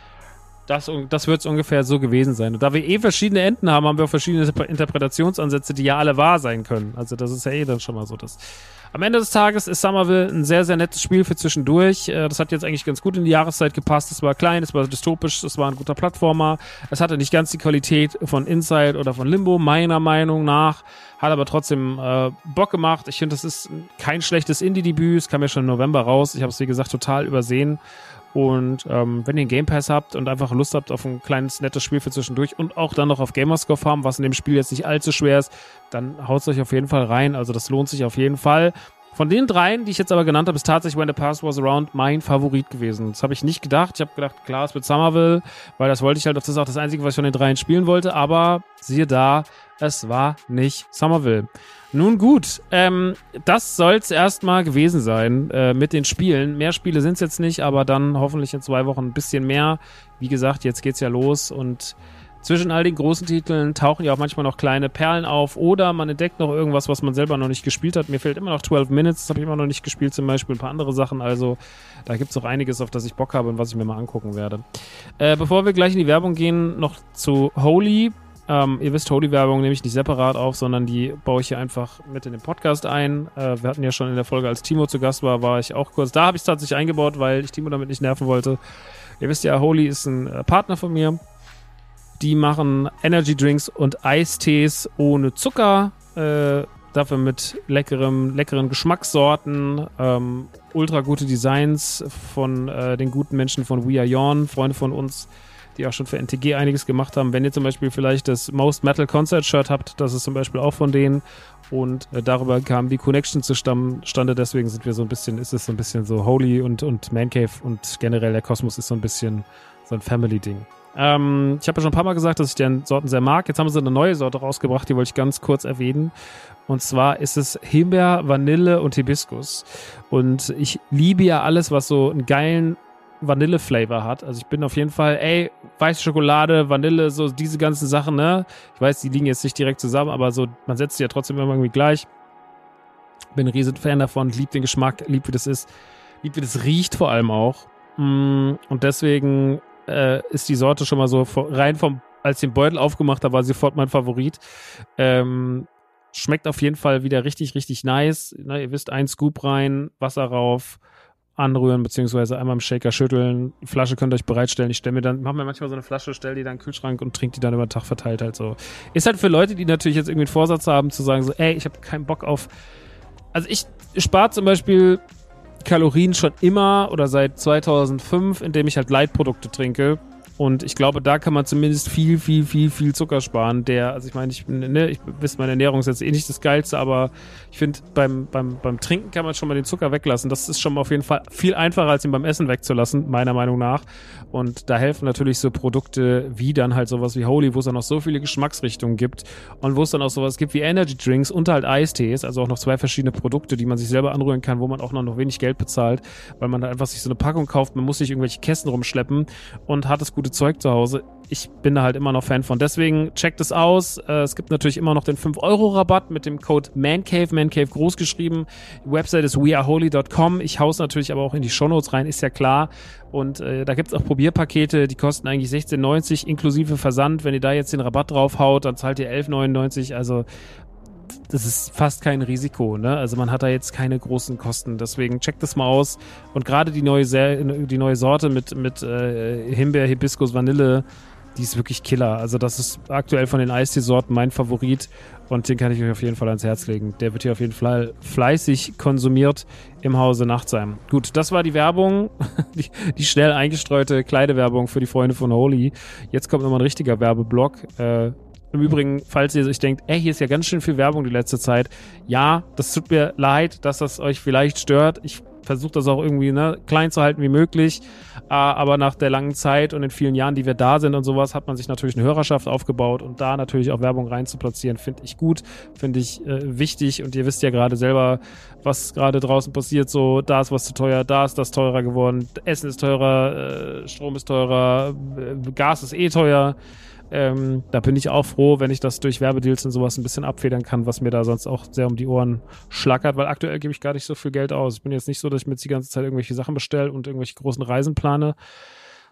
das, das wird es ungefähr so gewesen sein. Und da wir eh verschiedene Enden haben, haben wir auch verschiedene Interpretationsansätze, die ja alle wahr sein können. Also das ist ja eh dann schon mal so das. Am Ende des Tages ist Somerville ein sehr, sehr nettes Spiel für zwischendurch. Äh, das hat jetzt eigentlich ganz gut in die Jahreszeit gepasst. Es war klein, es war dystopisch, es war ein guter Plattformer. Es hatte nicht ganz die Qualität von Inside oder von Limbo, meiner Meinung nach. Hat aber trotzdem äh, Bock gemacht. Ich finde, das ist kein schlechtes Indie-Debüt. Es kam ja schon im November raus. Ich habe es, wie gesagt, total übersehen. Und ähm, wenn ihr einen Game Pass habt und einfach Lust habt auf ein kleines, nettes Spiel für zwischendurch und auch dann noch auf Gamerscore Farm, was in dem Spiel jetzt nicht allzu schwer ist, dann haut es euch auf jeden Fall rein. Also das lohnt sich auf jeden Fall. Von den dreien, die ich jetzt aber genannt habe, ist tatsächlich When the Past Was Around mein Favorit gewesen. Das habe ich nicht gedacht. Ich habe gedacht, klar, es wird Somerville, weil das wollte ich halt, das ist auch das Einzige, was ich von den dreien spielen wollte. Aber siehe da, es war nicht Somerville. Nun gut, ähm, das soll es erstmal gewesen sein äh, mit den Spielen. Mehr Spiele sind es jetzt nicht, aber dann hoffentlich in zwei Wochen ein bisschen mehr. Wie gesagt, jetzt geht's ja los und zwischen all den großen Titeln tauchen ja auch manchmal noch kleine Perlen auf oder man entdeckt noch irgendwas, was man selber noch nicht gespielt hat. Mir fehlt immer noch 12 Minutes, das habe ich immer noch nicht gespielt, zum Beispiel ein paar andere Sachen. Also da gibt es auch einiges, auf das ich Bock habe und was ich mir mal angucken werde. Äh, bevor wir gleich in die Werbung gehen, noch zu Holy. Ähm, ihr wisst, Holy-Werbung nehme ich nicht separat auf, sondern die baue ich hier einfach mit in den Podcast ein. Äh, wir hatten ja schon in der Folge, als Timo zu Gast war, war ich auch kurz. Da habe ich es tatsächlich eingebaut, weil ich Timo damit nicht nerven wollte. Ihr wisst ja, Holy ist ein äh, Partner von mir. Die machen Energy Drinks und Eistees ohne Zucker. Äh, dafür mit leckerem, leckeren Geschmackssorten, ähm, ultra gute Designs von äh, den guten Menschen von We Are Yawn, Freunde von uns die auch schon für NTG einiges gemacht haben. Wenn ihr zum Beispiel vielleicht das Most Metal Concert Shirt habt, das ist zum Beispiel auch von denen. Und äh, darüber kam die Connection zustande. Deswegen sind wir so ein bisschen, ist es so ein bisschen so Holy und, und Man Cave und generell der Kosmos ist so ein bisschen so ein Family-Ding. Ähm, ich habe ja schon ein paar Mal gesagt, dass ich die Sorten sehr mag. Jetzt haben sie eine neue Sorte rausgebracht, die wollte ich ganz kurz erwähnen. Und zwar ist es Himbeer, Vanille und Hibiskus. Und ich liebe ja alles, was so einen geilen Vanille-Flavor hat. Also ich bin auf jeden Fall, ey, weiße Schokolade, Vanille, so diese ganzen Sachen, ne? Ich weiß, die liegen jetzt nicht direkt zusammen, aber so, man setzt sie ja trotzdem immer irgendwie gleich. Bin ein riesen Fan davon, lieb den Geschmack, lieb wie das ist, lieb wie das riecht vor allem auch. Mm, und deswegen äh, ist die Sorte schon mal so rein vom, als ich den Beutel aufgemacht habe, war sofort mein Favorit. Ähm, schmeckt auf jeden Fall wieder richtig, richtig nice. Na, ihr wisst, ein Scoop rein, Wasser rauf, anrühren, beziehungsweise einmal im Shaker schütteln. Flasche könnt ihr euch bereitstellen. Ich stelle mir dann, mache mir manchmal so eine Flasche, stelle die dann in den Kühlschrank und trinke die dann über den Tag verteilt halt so. Ist halt für Leute, die natürlich jetzt irgendwie einen Vorsatz haben, zu sagen so, ey, ich habe keinen Bock auf. Also ich spare zum Beispiel Kalorien schon immer oder seit 2005, indem ich halt Leitprodukte trinke. Und ich glaube, da kann man zumindest viel, viel, viel, viel Zucker sparen. Der, also ich meine, ich bin, ne, ich wisst, meine Ernährung ist jetzt eh nicht das Geilste, aber ich finde, beim, beim, beim Trinken kann man schon mal den Zucker weglassen. Das ist schon mal auf jeden Fall viel einfacher, als ihn beim Essen wegzulassen, meiner Meinung nach. Und da helfen natürlich so Produkte wie dann halt sowas wie Holy, wo es dann noch so viele Geschmacksrichtungen gibt und wo es dann auch sowas gibt wie Energy Drinks und halt Eistees, also auch noch zwei verschiedene Produkte, die man sich selber anrühren kann, wo man auch noch wenig Geld bezahlt, weil man da einfach sich so eine Packung kauft, man muss sich irgendwelche Kästen rumschleppen und hat es gut gute Zeug zu Hause. Ich bin da halt immer noch Fan von. Deswegen checkt es aus. Äh, es gibt natürlich immer noch den 5-Euro-Rabatt mit dem Code MANCAVE, MANCAVE groß geschrieben. Die Website ist weareholy.com. Ich hau's natürlich aber auch in die Shownotes rein, ist ja klar. Und äh, da gibt's auch Probierpakete, die kosten eigentlich 16,90 inklusive Versand. Wenn ihr da jetzt den Rabatt draufhaut, dann zahlt ihr 11,99. Also das ist fast kein Risiko, ne? Also man hat da jetzt keine großen Kosten. Deswegen checkt das mal aus. Und gerade die neue die neue Sorte mit, mit äh, Himbeer, Hibiskus, Vanille, die ist wirklich Killer. Also das ist aktuell von den Eistee-Sorten mein Favorit und den kann ich euch auf jeden Fall ans Herz legen. Der wird hier auf jeden Fall fleißig konsumiert im Hause Nachtsheim. Gut, das war die Werbung, [laughs] die, die schnell eingestreute Kleidewerbung für die Freunde von Holy. Jetzt kommt nochmal ein richtiger Werbeblock. Äh, im Übrigen, falls ihr euch denkt, ey, hier ist ja ganz schön viel Werbung die letzte Zeit. Ja, das tut mir leid, dass das euch vielleicht stört. Ich versuche das auch irgendwie ne, klein zu halten wie möglich. Äh, aber nach der langen Zeit und den vielen Jahren, die wir da sind und sowas, hat man sich natürlich eine Hörerschaft aufgebaut und da natürlich auch Werbung rein zu platzieren, finde ich gut, finde ich äh, wichtig. Und ihr wisst ja gerade selber, was gerade draußen passiert. So, da ist was zu teuer, da ist das teurer geworden, Essen ist teurer, äh, Strom ist teurer, äh, Gas ist eh teuer. Ähm, da bin ich auch froh, wenn ich das durch Werbedeals und sowas ein bisschen abfedern kann, was mir da sonst auch sehr um die Ohren schlackert, weil aktuell gebe ich gar nicht so viel Geld aus. Ich bin jetzt nicht so, dass ich mir jetzt die ganze Zeit irgendwelche Sachen bestelle und irgendwelche großen Reisen plane,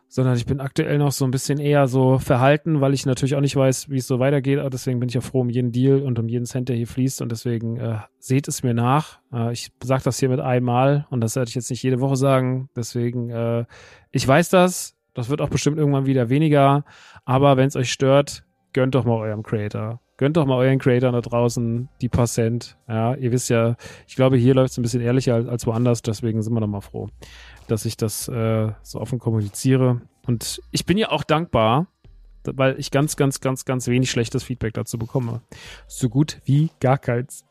sondern ich bin aktuell noch so ein bisschen eher so verhalten, weil ich natürlich auch nicht weiß, wie es so weitergeht. Aber deswegen bin ich auch froh um jeden Deal und um jeden Cent, der hier fließt. Und deswegen äh, seht es mir nach. Äh, ich sage das hier mit einmal und das werde ich jetzt nicht jede Woche sagen. Deswegen, äh, ich weiß das. Das wird auch bestimmt irgendwann wieder weniger. Aber wenn es euch stört, gönnt doch mal eurem Creator. Gönnt doch mal euren Creator da draußen die paar Cent. Ja, ihr wisst ja, ich glaube, hier läuft es ein bisschen ehrlicher als, woanders. Deswegen sind wir doch mal froh, dass ich das äh, so offen kommuniziere. Und ich bin ja auch dankbar, weil ich ganz, ganz, ganz, ganz wenig schlechtes Feedback dazu bekomme. So gut wie gar keins.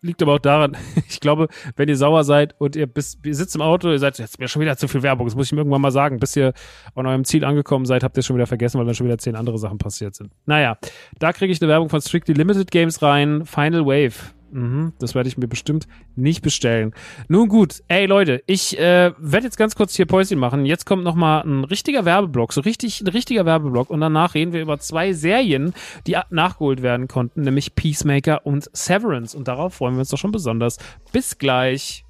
Liegt aber auch daran, [laughs] ich glaube, wenn ihr sauer seid und ihr, bis, ihr sitzt im Auto, ihr seid jetzt mir schon wieder zu viel Werbung, das muss ich mir irgendwann mal sagen, bis ihr an eurem Ziel angekommen seid, habt ihr schon wieder vergessen, weil dann schon wieder zehn andere Sachen passiert sind. Naja, da kriege ich eine Werbung von Strictly Limited Games rein, Final Wave. Mhm, das werde ich mir bestimmt nicht bestellen. Nun gut, ey Leute, ich äh, werde jetzt ganz kurz hier Päuschen machen. Jetzt kommt noch mal ein richtiger Werbeblock, so richtig ein richtiger Werbeblock und danach reden wir über zwei Serien, die nachgeholt werden konnten, nämlich Peacemaker und Severance und darauf freuen wir uns doch schon besonders. Bis gleich.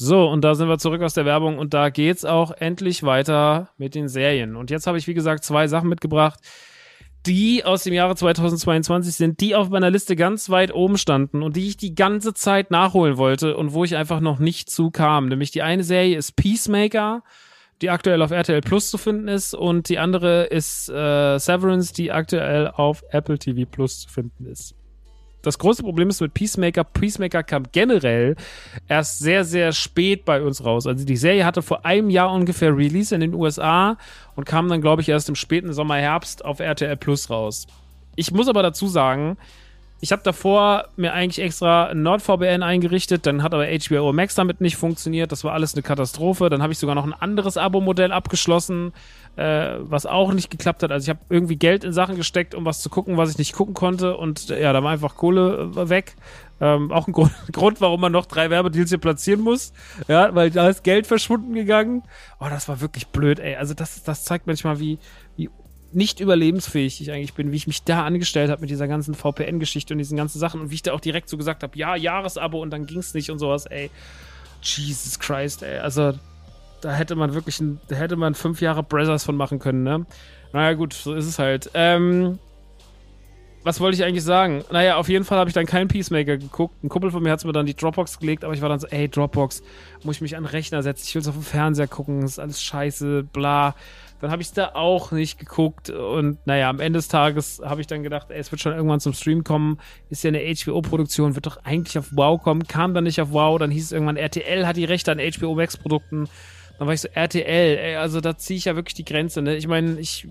So, und da sind wir zurück aus der Werbung und da geht's auch endlich weiter mit den Serien. Und jetzt habe ich, wie gesagt, zwei Sachen mitgebracht, die aus dem Jahre 2022 sind, die auf meiner Liste ganz weit oben standen und die ich die ganze Zeit nachholen wollte und wo ich einfach noch nicht zu kam. Nämlich die eine Serie ist Peacemaker, die aktuell auf RTL Plus zu finden ist und die andere ist äh, Severance, die aktuell auf Apple TV Plus zu finden ist das große Problem ist mit Peacemaker, Peacemaker kam generell erst sehr, sehr spät bei uns raus. Also die Serie hatte vor einem Jahr ungefähr Release in den USA und kam dann, glaube ich, erst im späten Sommer, Herbst auf RTL Plus raus. Ich muss aber dazu sagen, ich habe davor mir eigentlich extra NordVPN eingerichtet, dann hat aber HBO Max damit nicht funktioniert. Das war alles eine Katastrophe. Dann habe ich sogar noch ein anderes Abo-Modell abgeschlossen, äh, was auch nicht geklappt hat. Also ich habe irgendwie Geld in Sachen gesteckt, um was zu gucken, was ich nicht gucken konnte. Und äh, ja, da war einfach Kohle äh, weg. Ähm, auch ein [laughs] Grund, Grund, warum man noch drei Werbedeals hier platzieren muss. Ja, weil da ist Geld verschwunden gegangen. Oh, das war wirklich blöd, ey. Also das, das zeigt manchmal, wie, wie nicht überlebensfähig ich eigentlich bin, wie ich mich da angestellt habe mit dieser ganzen VPN-Geschichte und diesen ganzen Sachen und wie ich da auch direkt so gesagt habe, ja, Jahresabo und dann ging's nicht und sowas, ey. Jesus Christ, ey. Also, da hätte man wirklich, ein, da hätte man fünf Jahre Brothers von machen können, ne? Naja, gut, so ist es halt. Ähm, was wollte ich eigentlich sagen? Naja, auf jeden Fall habe ich dann keinen Peacemaker geguckt. Ein Kumpel von mir hat mir dann die Dropbox gelegt, aber ich war dann so, ey, Dropbox, muss ich mich an den Rechner setzen? Ich will es auf dem Fernseher gucken, ist alles scheiße, bla. Dann habe ich es da auch nicht geguckt und naja, am Ende des Tages habe ich dann gedacht, ey, es wird schon irgendwann zum Stream kommen. Ist ja eine HBO-Produktion, wird doch eigentlich auf Wow kommen, kam dann nicht auf Wow, dann hieß es irgendwann, RTL hat die Rechte an HBO Max-Produkten. Dann war ich so, RTL, ey, also da ziehe ich ja wirklich die Grenze, ne? Ich meine, ich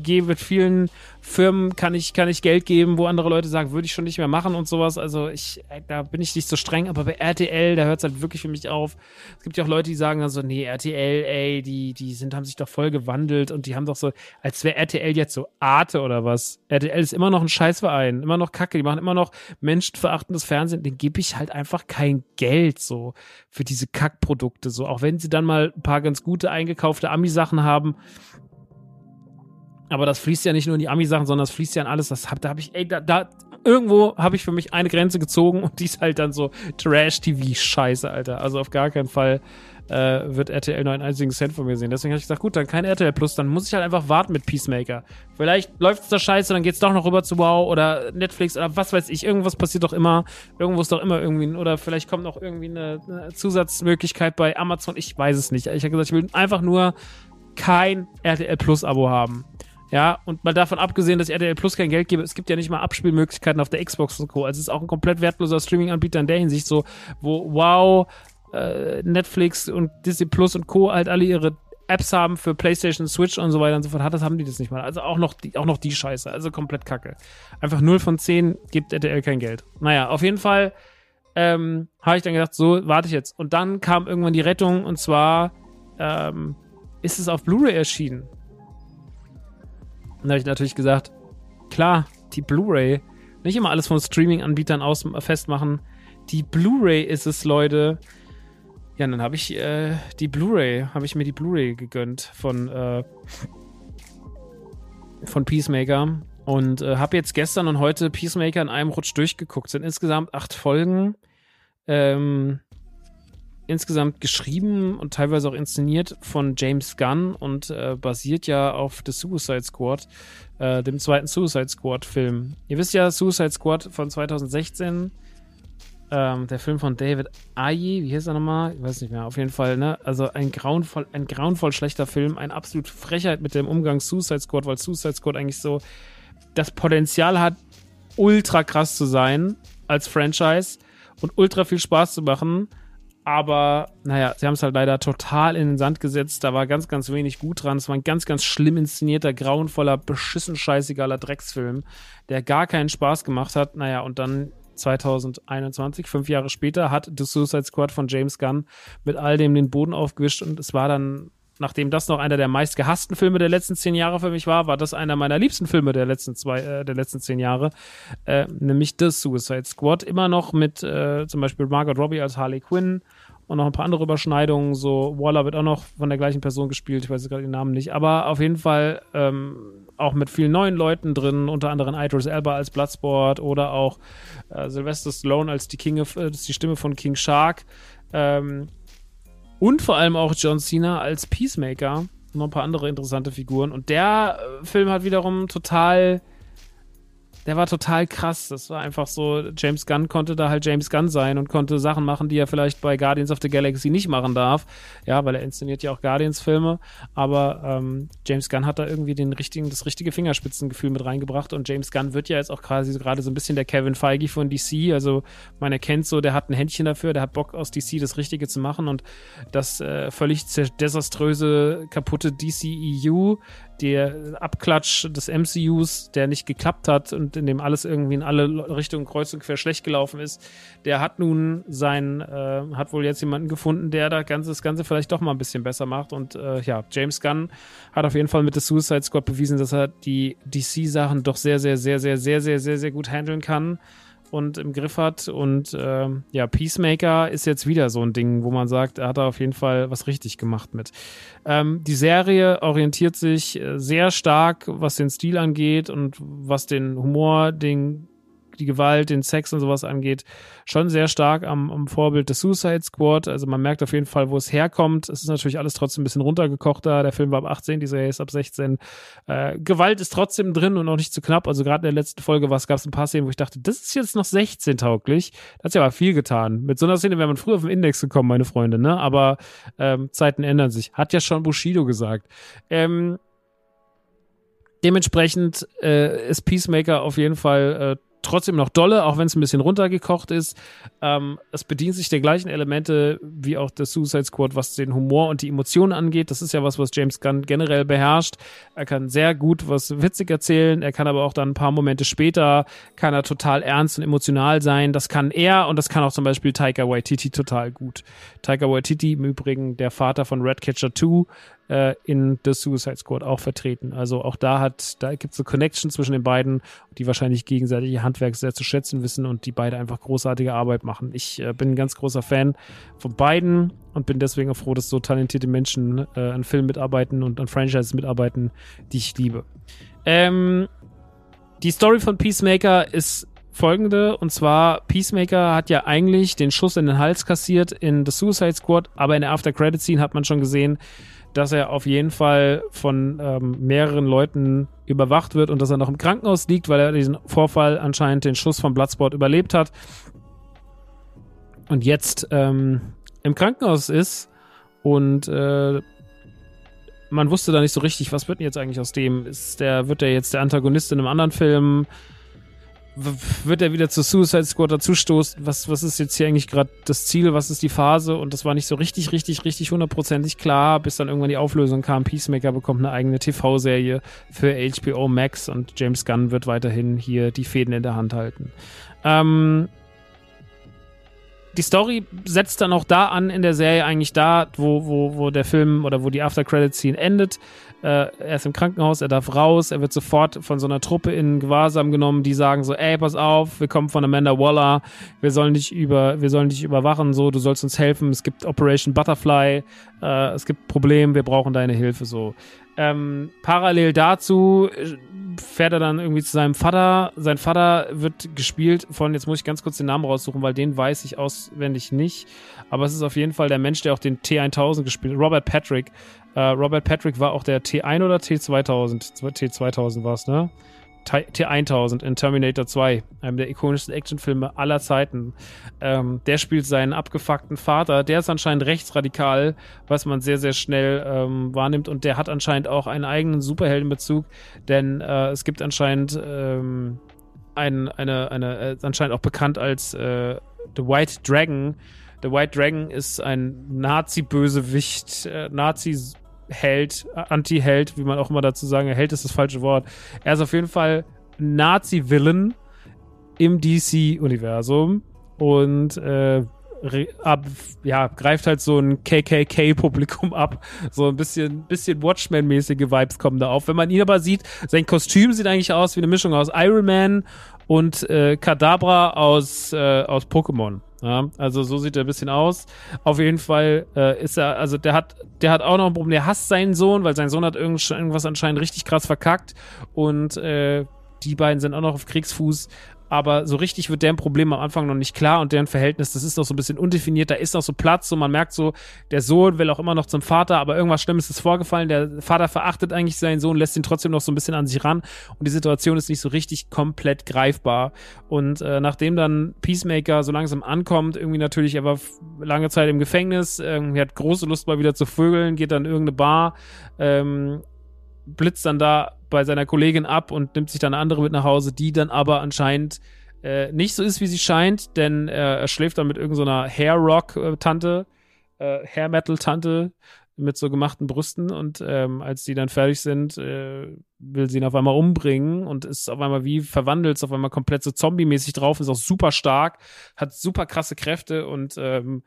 gehe mit vielen Firmen, kann ich, kann ich Geld geben, wo andere Leute sagen, würde ich schon nicht mehr machen und sowas. Also ich, da bin ich nicht so streng, aber bei RTL, da hört es halt wirklich für mich auf. Es gibt ja auch Leute, die sagen dann so, nee, RTL, ey, die, die sind, haben sich doch voll gewandelt und die haben doch so, als wäre RTL jetzt so Arte oder was. RTL ist immer noch ein Scheißverein, immer noch Kacke, die machen immer noch menschenverachtendes Fernsehen, den gebe ich halt einfach kein Geld so für diese Kackprodukte, so, auch wenn sie dann mal paar ganz gute eingekaufte Ami-Sachen haben. Aber das fließt ja nicht nur in die Ami-Sachen, sondern das fließt ja in alles. Das hab, da habe ich, ey, da, da irgendwo habe ich für mich eine Grenze gezogen und die ist halt dann so Trash-TV-Scheiße, Alter. Also auf gar keinen Fall äh, wird RTL nur einen einzigen Cent von mir sehen. Deswegen habe ich gesagt, gut, dann kein RTL Plus, dann muss ich halt einfach warten mit Peacemaker. Vielleicht läuft es da scheiße, dann geht es doch noch rüber zu Wow oder Netflix oder was weiß ich. Irgendwas passiert doch immer. Irgendwo ist doch immer irgendwie, oder vielleicht kommt noch irgendwie eine, eine Zusatzmöglichkeit bei Amazon. Ich weiß es nicht. Ich habe gesagt, ich will einfach nur kein RTL Plus Abo haben. Ja, und mal davon abgesehen, dass RTL Plus kein Geld gebe, es gibt ja nicht mal Abspielmöglichkeiten auf der Xbox und Co. Also es ist auch ein komplett wertloser Streaming-Anbieter in der Hinsicht so, wo Wow, äh, Netflix und Disney Plus und Co. halt alle ihre Apps haben für PlayStation, Switch und so weiter und so fort, hat, das haben die das nicht mal. Also auch noch die, auch noch die Scheiße. Also komplett kacke. Einfach 0 von 10 gibt RTL kein Geld. Naja, auf jeden Fall ähm, habe ich dann gedacht, so, warte ich jetzt. Und dann kam irgendwann die Rettung und zwar ähm, ist es auf Blu-ray erschienen. Und da habe ich natürlich gesagt, klar, die Blu-ray, nicht immer alles von Streaming-Anbietern aus festmachen. Die Blu-ray ist es, Leute. Ja, dann habe ich äh, die Blu-ray, habe ich mir die Blu-ray gegönnt von äh, von Peacemaker und äh, habe jetzt gestern und heute Peacemaker in einem Rutsch durchgeguckt. Sind insgesamt acht Folgen. Ähm, insgesamt geschrieben und teilweise auch inszeniert von James Gunn und äh, basiert ja auf The Suicide Squad, äh, dem zweiten Suicide Squad Film. Ihr wisst ja, Suicide Squad von 2016, ähm, der Film von David Aye, wie hieß er nochmal? Ich weiß nicht mehr, auf jeden Fall, ne? Also ein grauenvoll, ein grauenvoll schlechter Film, eine absolute Frechheit mit dem Umgang Suicide Squad, weil Suicide Squad eigentlich so das Potenzial hat, ultra krass zu sein als Franchise und ultra viel Spaß zu machen aber naja, sie haben es halt leider total in den Sand gesetzt. Da war ganz, ganz wenig gut dran. Es war ein ganz, ganz schlimm inszenierter, grauenvoller, beschissen scheißigaler Drecksfilm, der gar keinen Spaß gemacht hat. Naja, und dann 2021, fünf Jahre später, hat The Suicide Squad von James Gunn mit all dem den Boden aufgewischt und es war dann nachdem das noch einer der meistgehassten Filme der letzten zehn Jahre für mich war, war das einer meiner liebsten Filme der letzten zwei, äh, der letzten zehn Jahre, äh, nämlich The Suicide Squad. Immer noch mit äh, zum Beispiel Margot Robbie als Harley Quinn und noch ein paar andere Überschneidungen. So Waller wird auch noch von der gleichen Person gespielt, ich weiß gerade den Namen nicht, aber auf jeden Fall ähm, auch mit vielen neuen Leuten drin, unter anderem Idris Elba als Bloodsport oder auch äh, Sylvester Stallone als die King of, äh, die Stimme von King Shark. Ähm, und vor allem auch John Cena als Peacemaker. Und noch ein paar andere interessante Figuren. Und der äh, Film hat wiederum total der war total krass. Das war einfach so, James Gunn konnte da halt James Gunn sein und konnte Sachen machen, die er vielleicht bei Guardians of the Galaxy nicht machen darf. Ja, weil er inszeniert ja auch Guardians-Filme. Aber ähm, James Gunn hat da irgendwie den richtigen, das richtige Fingerspitzengefühl mit reingebracht. Und James Gunn wird ja jetzt auch quasi gerade so ein bisschen der Kevin Feige von DC. Also man erkennt so, der hat ein Händchen dafür, der hat Bock aus DC das Richtige zu machen. Und das äh, völlig desaströse, kaputte DCEU der Abklatsch des MCUs, der nicht geklappt hat und in dem alles irgendwie in alle Richtungen kreuz und quer schlecht gelaufen ist, der hat nun sein, äh, hat wohl jetzt jemanden gefunden, der da ganze, das Ganze vielleicht doch mal ein bisschen besser macht. Und äh, ja, James Gunn hat auf jeden Fall mit der Suicide Squad bewiesen, dass er die DC-Sachen doch sehr, sehr, sehr, sehr, sehr, sehr, sehr, sehr gut handeln kann und im Griff hat. Und äh, ja, Peacemaker ist jetzt wieder so ein Ding, wo man sagt, er hat da auf jeden Fall was richtig gemacht mit. Ähm, die Serie orientiert sich äh, sehr stark, was den Stil angeht und was den Humor, den die Gewalt, den Sex und sowas angeht, schon sehr stark am, am Vorbild des Suicide Squad. Also man merkt auf jeden Fall, wo es herkommt. Es ist natürlich alles trotzdem ein bisschen runtergekocht da. Der Film war ab 18, die Serie ist ab 16. Äh, Gewalt ist trotzdem drin und auch nicht zu knapp. Also gerade in der letzten Folge gab es ein paar Szenen, wo ich dachte, das ist jetzt noch 16 tauglich. Da hat sich aber viel getan. Mit so einer Szene wäre man früher auf den Index gekommen, meine Freunde, ne? Aber ähm, Zeiten ändern sich. Hat ja schon Bushido gesagt. Ähm, dementsprechend äh, ist Peacemaker auf jeden Fall äh, trotzdem noch dolle, auch wenn es ein bisschen runtergekocht ist. Ähm, es bedient sich der gleichen Elemente wie auch der Suicide Squad, was den Humor und die Emotionen angeht. Das ist ja was, was James Gunn generell beherrscht. Er kann sehr gut was witzig erzählen, er kann aber auch dann ein paar Momente später, kann er total ernst und emotional sein. Das kann er und das kann auch zum Beispiel Taika Waititi total gut. Taika Waititi im Übrigen der Vater von Redcatcher 2, äh, in The Suicide Squad auch vertreten. Also auch da hat, da gibt es eine Connection zwischen den beiden, die wahrscheinlich gegenseitig ihr Handwerk sehr zu schätzen wissen und die beide einfach großartige Arbeit machen. Ich äh, bin ein ganz großer Fan von beiden und bin deswegen auch froh, dass so talentierte Menschen äh, an Filmen mitarbeiten und an Franchises mitarbeiten, die ich liebe. Ähm, die Story von Peacemaker ist folgende, und zwar Peacemaker hat ja eigentlich den Schuss in den Hals kassiert in The Suicide Squad, aber in der After Credit Scene hat man schon gesehen, dass er auf jeden Fall von ähm, mehreren Leuten überwacht wird und dass er noch im Krankenhaus liegt, weil er diesen Vorfall anscheinend den Schuss vom Bloodsport überlebt hat und jetzt ähm, im Krankenhaus ist und äh, man wusste da nicht so richtig, was wird denn jetzt eigentlich aus dem? Ist der, wird der jetzt der Antagonist in einem anderen Film? Wird er wieder zur Suicide Squad dazustoßen? Was, was ist jetzt hier eigentlich gerade das Ziel? Was ist die Phase? Und das war nicht so richtig, richtig, richtig hundertprozentig klar, bis dann irgendwann die Auflösung kam. Peacemaker bekommt eine eigene TV-Serie für HBO Max und James Gunn wird weiterhin hier die Fäden in der Hand halten. Ähm, die Story setzt dann auch da an in der Serie eigentlich da, wo, wo, wo der Film oder wo die After-Credit-Scene endet. Äh, er ist im Krankenhaus, er darf raus, er wird sofort von so einer Truppe in Gewahrsam genommen, die sagen so, ey, pass auf, wir kommen von Amanda Waller, wir sollen dich über, wir sollen dich überwachen, so, du sollst uns helfen, es gibt Operation Butterfly, äh, es gibt Probleme, wir brauchen deine Hilfe, so. Ähm, parallel dazu äh, fährt er dann irgendwie zu seinem Vater. Sein Vater wird gespielt von, jetzt muss ich ganz kurz den Namen raussuchen, weil den weiß ich auswendig nicht. Aber es ist auf jeden Fall der Mensch, der auch den T1000 gespielt hat, Robert Patrick. Äh, Robert Patrick war auch der T1 oder T2000? T2000 war es, ne? T1000 in Terminator 2, einem der ikonischsten Actionfilme aller Zeiten. Ähm, der spielt seinen abgefuckten Vater. Der ist anscheinend rechtsradikal, was man sehr, sehr schnell ähm, wahrnimmt. Und der hat anscheinend auch einen eigenen Superheldenbezug, denn äh, es gibt anscheinend ähm, ein, eine, eine, äh, anscheinend auch bekannt als äh, The White Dragon. The White Dragon ist ein Nazi-Bösewicht, äh, Nazi Held, Anti-Held, wie man auch immer dazu sagen, Held ist das falsche Wort. Er ist auf jeden Fall Nazi-Villain im DC-Universum und äh, ab, ja, greift halt so ein KKK-Publikum ab. So ein bisschen, bisschen Watchmen-mäßige Vibes kommen da auf. Wenn man ihn aber sieht, sein Kostüm sieht eigentlich aus wie eine Mischung aus Iron Man und äh, Kadabra aus, äh, aus Pokémon. Ja, also so sieht er ein bisschen aus. Auf jeden Fall äh, ist er, also der hat, der hat auch noch ein Problem. Der hasst seinen Sohn, weil sein Sohn hat irgendwas anscheinend richtig krass verkackt und äh, die beiden sind auch noch auf Kriegsfuß aber so richtig wird deren Problem am Anfang noch nicht klar und deren Verhältnis, das ist noch so ein bisschen undefiniert, da ist noch so Platz, so man merkt so, der Sohn will auch immer noch zum Vater, aber irgendwas Schlimmes ist vorgefallen, der Vater verachtet eigentlich seinen Sohn, lässt ihn trotzdem noch so ein bisschen an sich ran und die Situation ist nicht so richtig komplett greifbar. Und äh, nachdem dann Peacemaker so langsam ankommt, irgendwie natürlich, er war lange Zeit im Gefängnis, irgendwie hat große Lust mal wieder zu vögeln, geht dann in irgendeine Bar, ähm, blitzt dann da bei seiner Kollegin ab und nimmt sich dann eine andere mit nach Hause, die dann aber anscheinend äh, nicht so ist, wie sie scheint, denn äh, er schläft dann mit irgendeiner so Hair Rock-Tante, äh, Hair Metal-Tante, mit so gemachten Brüsten und ähm, als die dann fertig sind, äh, will sie ihn auf einmal umbringen und ist auf einmal wie verwandelt, ist auf einmal komplett so zombie-mäßig drauf, ist auch super stark, hat super krasse Kräfte und ähm,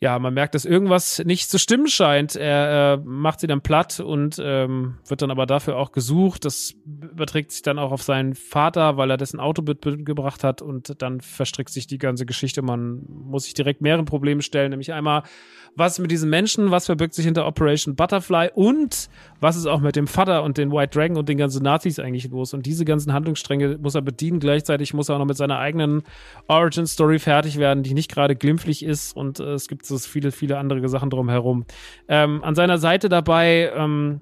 ja, man merkt, dass irgendwas nicht zu stimmen scheint. Er äh, macht sie dann platt und ähm, wird dann aber dafür auch gesucht. Das überträgt sich dann auch auf seinen Vater, weil er dessen Auto mitgebracht hat und dann verstrickt sich die ganze Geschichte. Man muss sich direkt mehreren Problemen stellen, nämlich einmal was mit diesen Menschen, was verbirgt sich hinter Operation Butterfly und was ist auch mit dem Vater und den White Dragon und den ganzen Nazis eigentlich los. Und diese ganzen Handlungsstränge muss er bedienen. Gleichzeitig muss er auch noch mit seiner eigenen Origin-Story fertig werden, die nicht gerade glimpflich ist. Und äh, es gibt so viele, viele andere Sachen drumherum. Ähm, an seiner Seite dabei ähm,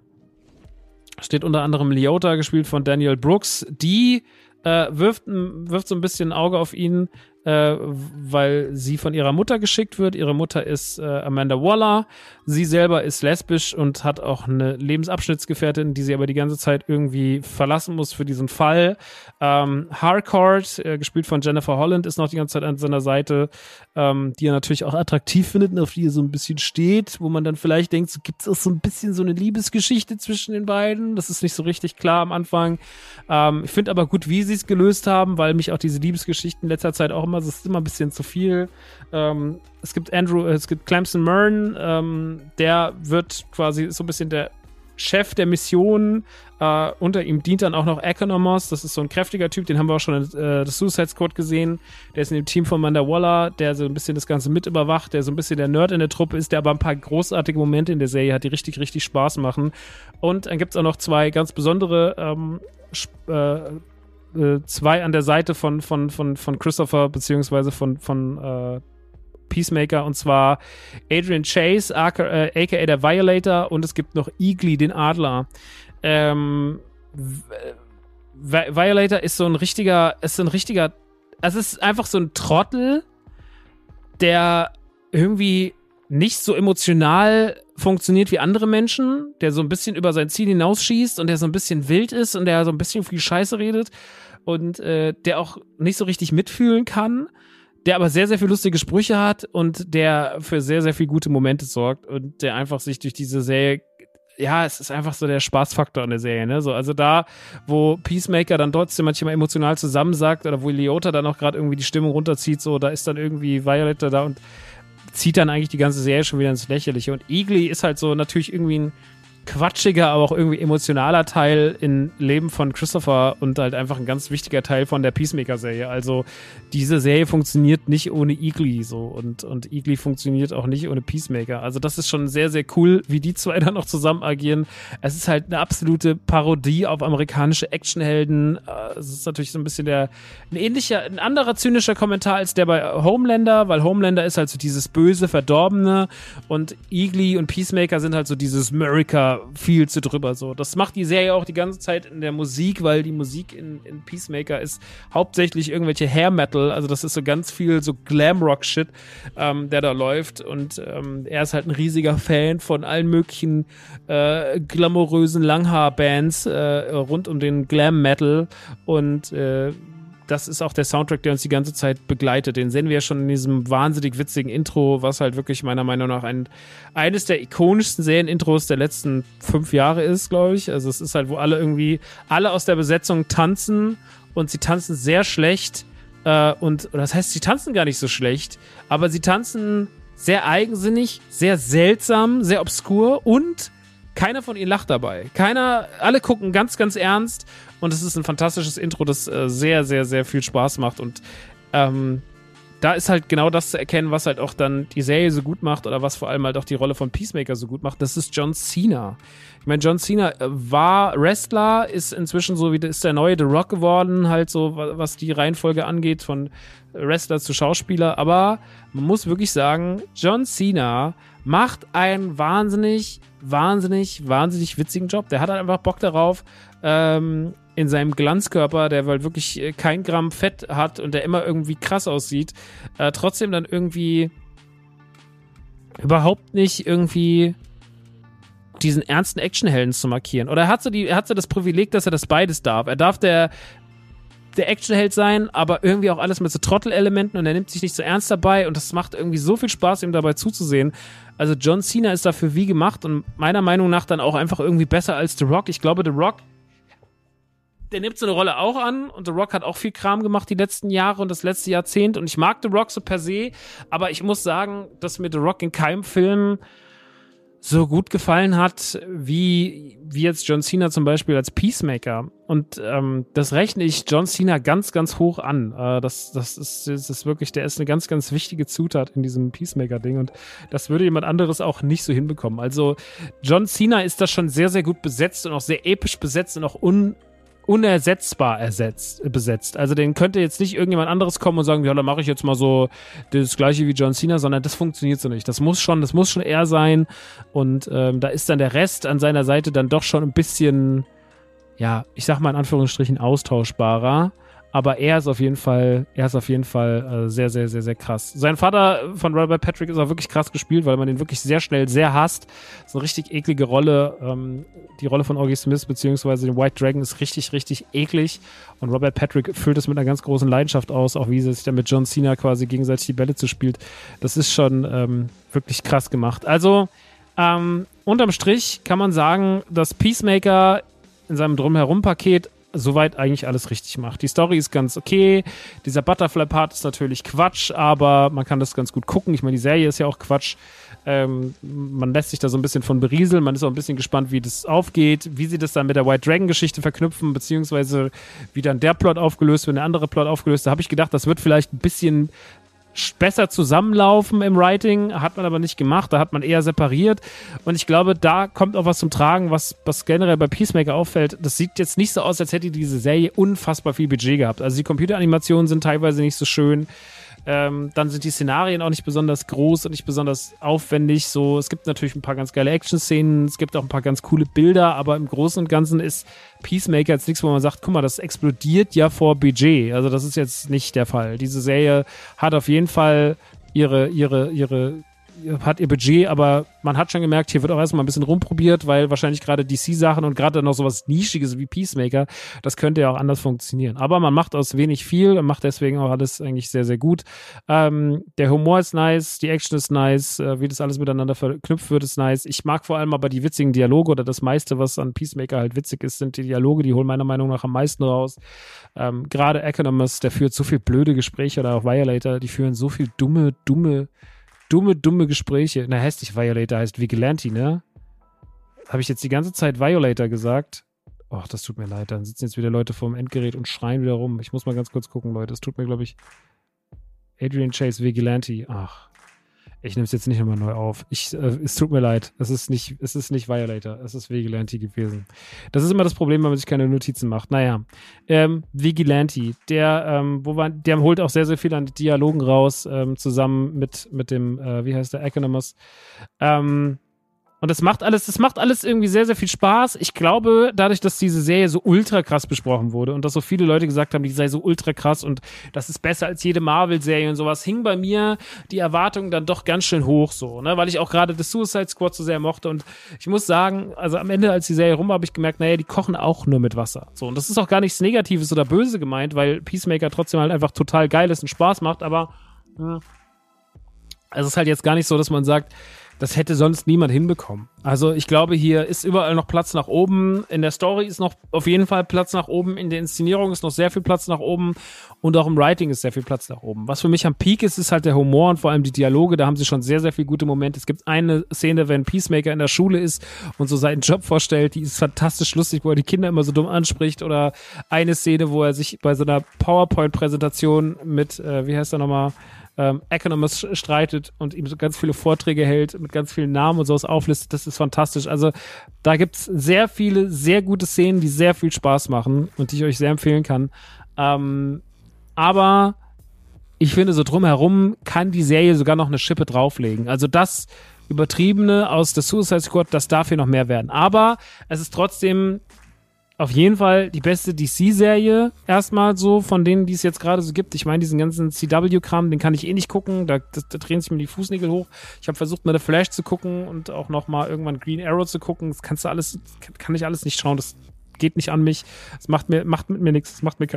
steht unter anderem Leota, gespielt von Daniel Brooks, die äh, wirft, wirft so ein bisschen ein Auge auf ihn, äh, weil sie von ihrer Mutter geschickt wird. Ihre Mutter ist äh, Amanda Waller. Sie selber ist lesbisch und hat auch eine Lebensabschnittsgefährtin, die sie aber die ganze Zeit irgendwie verlassen muss für diesen Fall. Ähm, Harcourt, äh, gespielt von Jennifer Holland, ist noch die ganze Zeit an seiner Seite, ähm, die er natürlich auch attraktiv findet und auf die er so ein bisschen steht, wo man dann vielleicht denkt, so gibt es auch so ein bisschen so eine Liebesgeschichte zwischen den beiden. Das ist nicht so richtig klar am Anfang. Ähm, ich finde aber gut, wie sie es gelöst haben, weil mich auch diese Liebesgeschichten in letzter Zeit auch immer es ist immer ein bisschen zu viel. Ähm, es gibt Andrew, es gibt Clemson Mern, ähm, der wird quasi so ein bisschen der Chef der Mission. Äh, unter ihm dient dann auch noch Economos. Das ist so ein kräftiger Typ, den haben wir auch schon in äh, das Suicide Squad gesehen. Der ist in dem Team von Manda Waller, der so ein bisschen das Ganze mit überwacht, der so ein bisschen der Nerd in der Truppe ist, der aber ein paar großartige Momente in der Serie hat, die richtig, richtig Spaß machen. Und dann gibt es auch noch zwei ganz besondere ähm, äh, äh, zwei an der Seite von, von, von, von Christopher, beziehungsweise von, von äh, Peacemaker, und zwar Adrian Chase, aka, äh, aka der Violator, und es gibt noch Eagly, den Adler. Ähm, Violator ist so ein richtiger, ist so ein richtiger, es ist einfach so ein Trottel, der irgendwie nicht so emotional funktioniert wie andere Menschen, der so ein bisschen über sein Ziel hinausschießt und der so ein bisschen wild ist und der so ein bisschen viel Scheiße redet und äh, der auch nicht so richtig mitfühlen kann, der aber sehr, sehr viele lustige Sprüche hat und der für sehr, sehr viele gute Momente sorgt und der einfach sich durch diese Serie ja, es ist einfach so der Spaßfaktor in der Serie, ne? So, also da, wo Peacemaker dann trotzdem manchmal emotional zusammensagt oder wo Leota dann auch gerade irgendwie die Stimmung runterzieht, so, da ist dann irgendwie Violetta da und zieht dann eigentlich die ganze Serie schon wieder ins Lächerliche. Und Eagly ist halt so natürlich irgendwie ein quatschiger, aber auch irgendwie emotionaler Teil im Leben von Christopher und halt einfach ein ganz wichtiger Teil von der Peacemaker-Serie. Also diese Serie funktioniert nicht ohne Eagly so und, und Eagly funktioniert auch nicht ohne Peacemaker. Also das ist schon sehr, sehr cool, wie die zwei [laughs] dann noch zusammen agieren. Es ist halt eine absolute Parodie auf amerikanische Actionhelden. Äh, es ist natürlich so ein bisschen der, ein ähnlicher, ein anderer zynischer Kommentar als der bei Homelander, weil Homelander ist halt so dieses böse, verdorbene und Eagly und Peacemaker sind halt so dieses America viel zu drüber. So, das macht die Serie auch die ganze Zeit in der Musik, weil die Musik in, in Peacemaker ist hauptsächlich irgendwelche Hair Metal. Also das ist so ganz viel so Glam Rock Shit, ähm, der da läuft. Und ähm, er ist halt ein riesiger Fan von allen möglichen äh, glamourösen Langhaar-Bands äh, rund um den Glam Metal und äh, das ist auch der Soundtrack, der uns die ganze Zeit begleitet. Den sehen wir ja schon in diesem wahnsinnig witzigen Intro, was halt wirklich meiner Meinung nach ein, eines der ikonischsten Serienintros der letzten fünf Jahre ist, glaube ich. Also es ist halt, wo alle irgendwie, alle aus der Besetzung tanzen und sie tanzen sehr schlecht. Äh, und das heißt, sie tanzen gar nicht so schlecht, aber sie tanzen sehr eigensinnig, sehr seltsam, sehr obskur und keiner von ihnen lacht dabei. Keiner, alle gucken ganz, ganz ernst und es ist ein fantastisches Intro, das äh, sehr, sehr, sehr viel Spaß macht. Und ähm, da ist halt genau das zu erkennen, was halt auch dann die Serie so gut macht oder was vor allem halt auch die Rolle von Peacemaker so gut macht. Das ist John Cena. Ich meine, John Cena äh, war Wrestler, ist inzwischen so wie ist der neue The Rock geworden, halt so, was die Reihenfolge angeht, von Wrestler zu Schauspieler. Aber man muss wirklich sagen, John Cena macht einen wahnsinnig, wahnsinnig, wahnsinnig witzigen Job. Der hat halt einfach Bock darauf, ähm, in seinem Glanzkörper, der halt wirklich äh, kein Gramm Fett hat und der immer irgendwie krass aussieht, äh, trotzdem dann irgendwie überhaupt nicht irgendwie diesen ernsten Actionhelden zu markieren. Oder er hat so die, er hat so das Privileg, dass er das beides darf. Er darf der der Actionheld sein, aber irgendwie auch alles mit so Trottelelementen und er nimmt sich nicht so ernst dabei und das macht irgendwie so viel Spaß, ihm dabei zuzusehen. Also John Cena ist dafür wie gemacht und meiner Meinung nach dann auch einfach irgendwie besser als The Rock. Ich glaube, The Rock der nimmt so eine Rolle auch an und The Rock hat auch viel Kram gemacht die letzten Jahre und das letzte Jahrzehnt und ich mag The Rock so per se, aber ich muss sagen, dass mir The Rock in keinem Film so gut gefallen hat, wie, wie jetzt John Cena zum Beispiel als Peacemaker. Und ähm, das rechne ich John Cena ganz, ganz hoch an. Äh, das, das, ist, das ist wirklich, der ist eine ganz, ganz wichtige Zutat in diesem Peacemaker-Ding. Und das würde jemand anderes auch nicht so hinbekommen. Also John Cena ist da schon sehr, sehr gut besetzt und auch sehr episch besetzt und auch un, unersetzbar ersetzt, besetzt. Also den könnte jetzt nicht irgendjemand anderes kommen und sagen, ja, dann mache ich jetzt mal so das gleiche wie John Cena, sondern das funktioniert so nicht. Das muss schon, das muss schon er sein. Und ähm, da ist dann der Rest an seiner Seite dann doch schon ein bisschen, ja, ich sag mal in Anführungsstrichen austauschbarer aber er ist auf jeden Fall, er ist auf jeden Fall äh, sehr, sehr, sehr, sehr krass. Sein Vater von Robert Patrick ist auch wirklich krass gespielt, weil man ihn wirklich sehr schnell sehr hasst. Ist eine richtig eklige Rolle. Ähm, die Rolle von Augie Smith beziehungsweise den White Dragon ist richtig, richtig eklig. Und Robert Patrick füllt es mit einer ganz großen Leidenschaft aus, auch wie sie sich dann mit John Cena quasi gegenseitig die Bälle zu spielt. Das ist schon ähm, wirklich krass gemacht. Also, ähm, unterm Strich kann man sagen, dass Peacemaker in seinem Drumherum-Paket soweit eigentlich alles richtig macht. Die Story ist ganz okay. Dieser Butterfly-Part ist natürlich Quatsch, aber man kann das ganz gut gucken. Ich meine, die Serie ist ja auch Quatsch. Ähm, man lässt sich da so ein bisschen von berieseln. Man ist auch ein bisschen gespannt, wie das aufgeht, wie sie das dann mit der White Dragon-Geschichte verknüpfen, beziehungsweise wie dann der Plot aufgelöst wird, der andere Plot aufgelöst. Da habe ich gedacht, das wird vielleicht ein bisschen besser zusammenlaufen im Writing, hat man aber nicht gemacht, da hat man eher separiert und ich glaube, da kommt auch was zum Tragen, was, was generell bei Peacemaker auffällt. Das sieht jetzt nicht so aus, als hätte diese Serie unfassbar viel Budget gehabt. Also die Computeranimationen sind teilweise nicht so schön. Ähm, dann sind die Szenarien auch nicht besonders groß und nicht besonders aufwendig. So, es gibt natürlich ein paar ganz geile Action-Szenen, es gibt auch ein paar ganz coole Bilder, aber im Großen und Ganzen ist Peacemaker jetzt nichts, wo man sagt, guck mal, das explodiert ja vor Budget. Also das ist jetzt nicht der Fall. Diese Serie hat auf jeden Fall ihre, ihre, ihre hat ihr Budget, aber man hat schon gemerkt, hier wird auch erstmal ein bisschen rumprobiert, weil wahrscheinlich gerade DC-Sachen und gerade noch sowas Nischiges wie Peacemaker, das könnte ja auch anders funktionieren. Aber man macht aus wenig viel und macht deswegen auch alles eigentlich sehr, sehr gut. Ähm, der Humor ist nice, die Action ist nice, äh, wie das alles miteinander verknüpft wird, ist nice. Ich mag vor allem aber die witzigen Dialoge oder das meiste, was an Peacemaker halt witzig ist, sind die Dialoge, die holen meiner Meinung nach am meisten raus. Ähm, gerade Economist, der führt so viel blöde Gespräche oder auch Violator, die führen so viel dumme, dumme dumme, dumme Gespräche. Na, heißt nicht Violator, heißt Vigilante, ne? Habe ich jetzt die ganze Zeit Violator gesagt? Ach, das tut mir leid. Dann sitzen jetzt wieder Leute vorm Endgerät und schreien wieder rum. Ich muss mal ganz kurz gucken, Leute. Es tut mir, glaube ich. Adrian Chase Vigilante. Ach. Ich nehme es jetzt nicht nochmal neu auf. Ich, äh, es tut mir leid. Es ist nicht, es ist nicht Violator. Es ist Vigilante gewesen. Das ist immer das Problem, wenn man sich keine Notizen macht. Naja. Ähm, Vigilante, der, ähm, wo war, der holt auch sehr, sehr viel an Dialogen raus, ähm, zusammen mit, mit dem, äh, wie heißt der, Economos. Ähm, und das macht alles, das macht alles irgendwie sehr, sehr viel Spaß. Ich glaube, dadurch, dass diese Serie so ultra krass besprochen wurde und dass so viele Leute gesagt haben, die sei so ultra krass und das ist besser als jede Marvel-Serie und sowas, hing bei mir die Erwartungen dann doch ganz schön hoch so, ne, weil ich auch gerade das Suicide Squad so sehr mochte und ich muss sagen, also am Ende, als die Serie rum war, habe ich gemerkt, naja, die kochen auch nur mit Wasser. So, und das ist auch gar nichts Negatives oder Böse gemeint, weil Peacemaker trotzdem halt einfach total geil ist und Spaß macht, aber, ja, es ist halt jetzt gar nicht so, dass man sagt, das hätte sonst niemand hinbekommen. Also ich glaube, hier ist überall noch Platz nach oben. In der Story ist noch auf jeden Fall Platz nach oben. In der Inszenierung ist noch sehr viel Platz nach oben. Und auch im Writing ist sehr viel Platz nach oben. Was für mich am Peak ist, ist halt der Humor und vor allem die Dialoge. Da haben sie schon sehr, sehr viele gute Momente. Es gibt eine Szene, wenn Peacemaker in der Schule ist und so seinen Job vorstellt. Die ist fantastisch lustig, wo er die Kinder immer so dumm anspricht. Oder eine Szene, wo er sich bei so einer PowerPoint-Präsentation mit, äh, wie heißt er nochmal, ähm, Economist streitet und ihm so ganz viele Vorträge hält, mit ganz vielen Namen und sowas auflistet. Das ist fantastisch. Also da gibt's sehr viele, sehr gute Szenen, die sehr viel Spaß machen und die ich euch sehr empfehlen kann. Ähm, aber ich finde, so drumherum kann die Serie sogar noch eine Schippe drauflegen. Also das Übertriebene aus der Suicide Squad, das darf hier noch mehr werden. Aber es ist trotzdem auf jeden Fall die beste DC-Serie erstmal so von denen, die es jetzt gerade so gibt. Ich meine, diesen ganzen CW-Kram, den kann ich eh nicht gucken. Da, da, da drehen sich mir die Fußnägel hoch. Ich habe versucht, mal The Flash zu gucken und auch noch mal irgendwann Green Arrow zu gucken. Das kannst du alles, kann ich alles nicht schauen. Das geht nicht an mich. Das macht mir, macht mit mir nichts. Das macht mir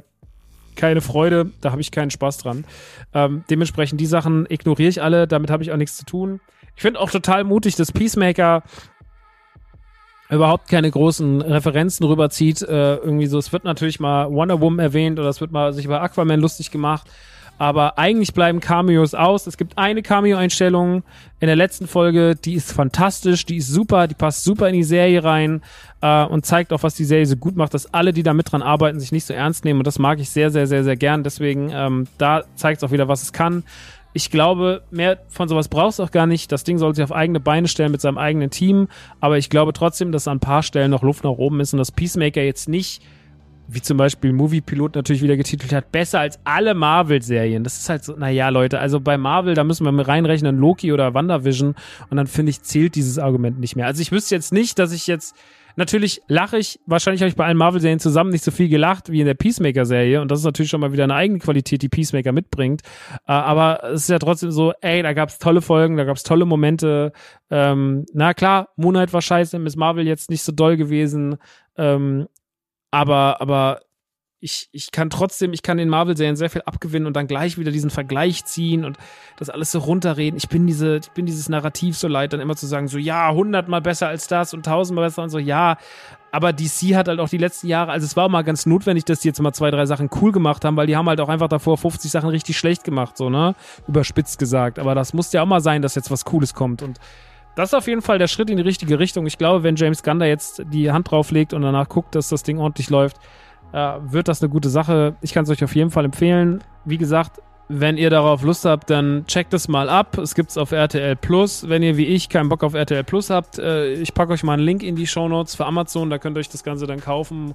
keine Freude, da habe ich keinen Spaß dran. Ähm, dementsprechend die Sachen ignoriere ich alle, damit habe ich auch nichts zu tun. Ich finde auch total mutig, dass Peacemaker überhaupt keine großen Referenzen rüberzieht. Äh, irgendwie so, es wird natürlich mal Wonder Woman erwähnt oder es wird mal sich über Aquaman lustig gemacht. Aber eigentlich bleiben Cameos aus. Es gibt eine Cameo-Einstellung in der letzten Folge, die ist fantastisch, die ist super, die passt super in die Serie rein äh, und zeigt auch, was die Serie so gut macht, dass alle, die da mit dran arbeiten, sich nicht so ernst nehmen. Und das mag ich sehr, sehr, sehr, sehr gern. Deswegen, ähm, da zeigt es auch wieder, was es kann. Ich glaube, mehr von sowas brauchst du auch gar nicht. Das Ding soll sich auf eigene Beine stellen mit seinem eigenen Team. Aber ich glaube trotzdem, dass an ein paar Stellen noch Luft nach oben ist und dass Peacemaker jetzt nicht, wie zum Beispiel Movie Pilot natürlich wieder getitelt hat, besser als alle Marvel-Serien. Das ist halt so, naja, Leute, also bei Marvel, da müssen wir mit reinrechnen, Loki oder WandaVision. Und dann finde ich, zählt dieses Argument nicht mehr. Also ich wüsste jetzt nicht, dass ich jetzt Natürlich lache ich, wahrscheinlich habe ich bei allen Marvel-Serien zusammen nicht so viel gelacht wie in der Peacemaker-Serie und das ist natürlich schon mal wieder eine eigene Qualität, die Peacemaker mitbringt. Äh, aber es ist ja trotzdem so, ey, da gab es tolle Folgen, da gab es tolle Momente. Ähm, na klar, Moonlight war scheiße, Miss Marvel jetzt nicht so doll gewesen. Ähm, aber, aber ich, ich kann trotzdem, ich kann den Marvel-Serien sehr viel abgewinnen und dann gleich wieder diesen Vergleich ziehen und das alles so runterreden. Ich bin diese, ich bin dieses Narrativ so leid, dann immer zu sagen, so ja, hundertmal besser als das und tausendmal besser und so, ja. Aber DC hat halt auch die letzten Jahre, also es war auch mal ganz notwendig, dass die jetzt mal zwei, drei Sachen cool gemacht haben, weil die haben halt auch einfach davor 50 Sachen richtig schlecht gemacht, so, ne? Überspitzt gesagt. Aber das muss ja auch mal sein, dass jetzt was Cooles kommt und das ist auf jeden Fall der Schritt in die richtige Richtung. Ich glaube, wenn James Gunn da jetzt die Hand drauflegt und danach guckt, dass das Ding ordentlich läuft, äh, wird das eine gute Sache. Ich kann es euch auf jeden Fall empfehlen. Wie gesagt, wenn ihr darauf Lust habt, dann checkt es mal ab. Es gibt es auf RTL Plus. Wenn ihr wie ich keinen Bock auf RTL Plus habt, äh, ich packe euch mal einen Link in die Show Notes für Amazon. Da könnt ihr euch das Ganze dann kaufen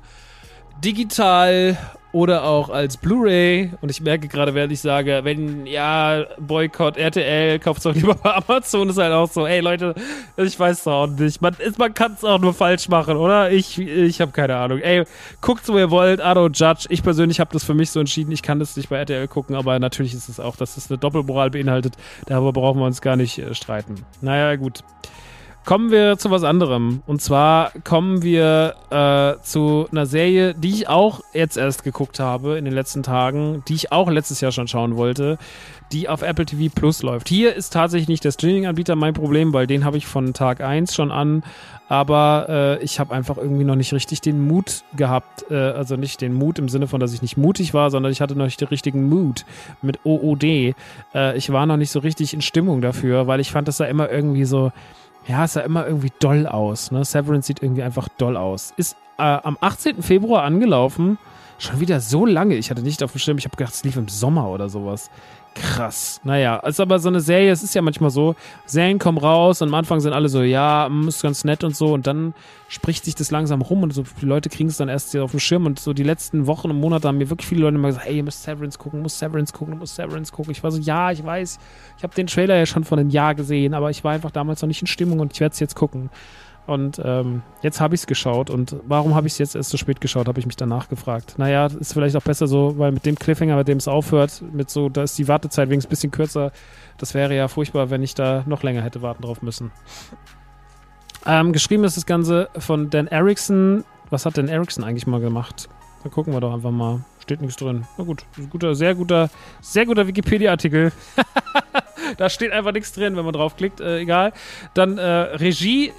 digital oder auch als Blu-ray. Und ich merke gerade, während ich sage, wenn ja, Boykott RTL, kauft es doch lieber bei Amazon, ist halt auch so, ey Leute, ich weiß doch auch nicht. Man, man kann es auch nur falsch machen, oder? Ich, ich habe keine Ahnung. Ey, guckt, wo ihr wollt, I don't judge. Ich persönlich habe das für mich so entschieden, ich kann das nicht bei RTL gucken, aber natürlich ist es auch, dass es eine Doppelmoral beinhaltet. Darüber brauchen wir uns gar nicht äh, streiten. Naja, gut. Kommen wir zu was anderem. Und zwar kommen wir äh, zu einer Serie, die ich auch jetzt erst geguckt habe in den letzten Tagen, die ich auch letztes Jahr schon schauen wollte, die auf Apple TV Plus läuft. Hier ist tatsächlich nicht der Streaming-Anbieter mein Problem, weil den habe ich von Tag 1 schon an. Aber äh, ich habe einfach irgendwie noch nicht richtig den Mut gehabt. Äh, also nicht den Mut im Sinne von, dass ich nicht mutig war, sondern ich hatte noch nicht den richtigen Mut mit OOD. Äh, ich war noch nicht so richtig in Stimmung dafür, weil ich fand das da immer irgendwie so ja, es sah immer irgendwie doll aus. Ne? Severance sieht irgendwie einfach doll aus. Ist äh, am 18. Februar angelaufen. Schon wieder so lange. Ich hatte nicht auf dem Schirm. Ich habe gedacht, es lief im Sommer oder sowas. Krass. Naja, ist aber so eine Serie, es ist ja manchmal so, Serien kommen raus und am Anfang sind alle so, ja, mm, ist ganz nett und so und dann spricht sich das langsam rum und so die Leute kriegen es dann erst auf dem Schirm und so die letzten Wochen und Monate haben mir wirklich viele Leute immer gesagt, hey, ihr müsst Severance gucken, muss Severance gucken, muss Severance gucken. Ich war so, ja, ich weiß, ich habe den Trailer ja schon vor einem Jahr gesehen, aber ich war einfach damals noch nicht in Stimmung und ich werde es jetzt gucken. Und ähm, jetzt habe ich es geschaut. Und warum habe ich es jetzt erst so spät geschaut, habe ich mich danach gefragt. Naja, ist vielleicht auch besser so, weil mit dem Cliffhanger, mit dem es aufhört, mit so, da ist die Wartezeit wenigstens ein bisschen kürzer. Das wäre ja furchtbar, wenn ich da noch länger hätte warten drauf müssen. Ähm, geschrieben ist das Ganze von Dan Erickson. Was hat Dan Erickson eigentlich mal gemacht? Da gucken wir doch einfach mal. Steht nichts drin. Na gut, guter, sehr guter, sehr guter Wikipedia-Artikel. [laughs] da steht einfach nichts drin, wenn man draufklickt. Äh, egal. Dann äh, Regie,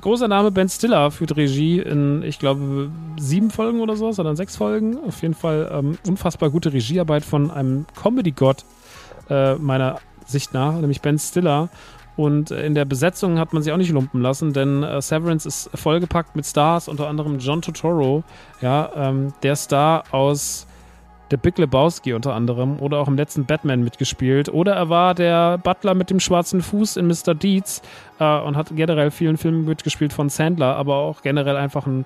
großer Name Ben Stiller führt Regie in, ich glaube, sieben Folgen oder so, sondern sechs Folgen. Auf jeden Fall ähm, unfassbar gute Regiearbeit von einem Comedy-Gott äh, meiner Sicht nach, nämlich Ben Stiller. Und in der Besetzung hat man sich auch nicht lumpen lassen, denn äh, Severance ist vollgepackt mit Stars, unter anderem John Totoro, ja, ähm, der Star aus der Big Lebowski unter anderem oder auch im letzten Batman mitgespielt. Oder er war der Butler mit dem schwarzen Fuß in Mr. Deeds äh, und hat generell vielen Filmen mitgespielt von Sandler, aber auch generell einfach ein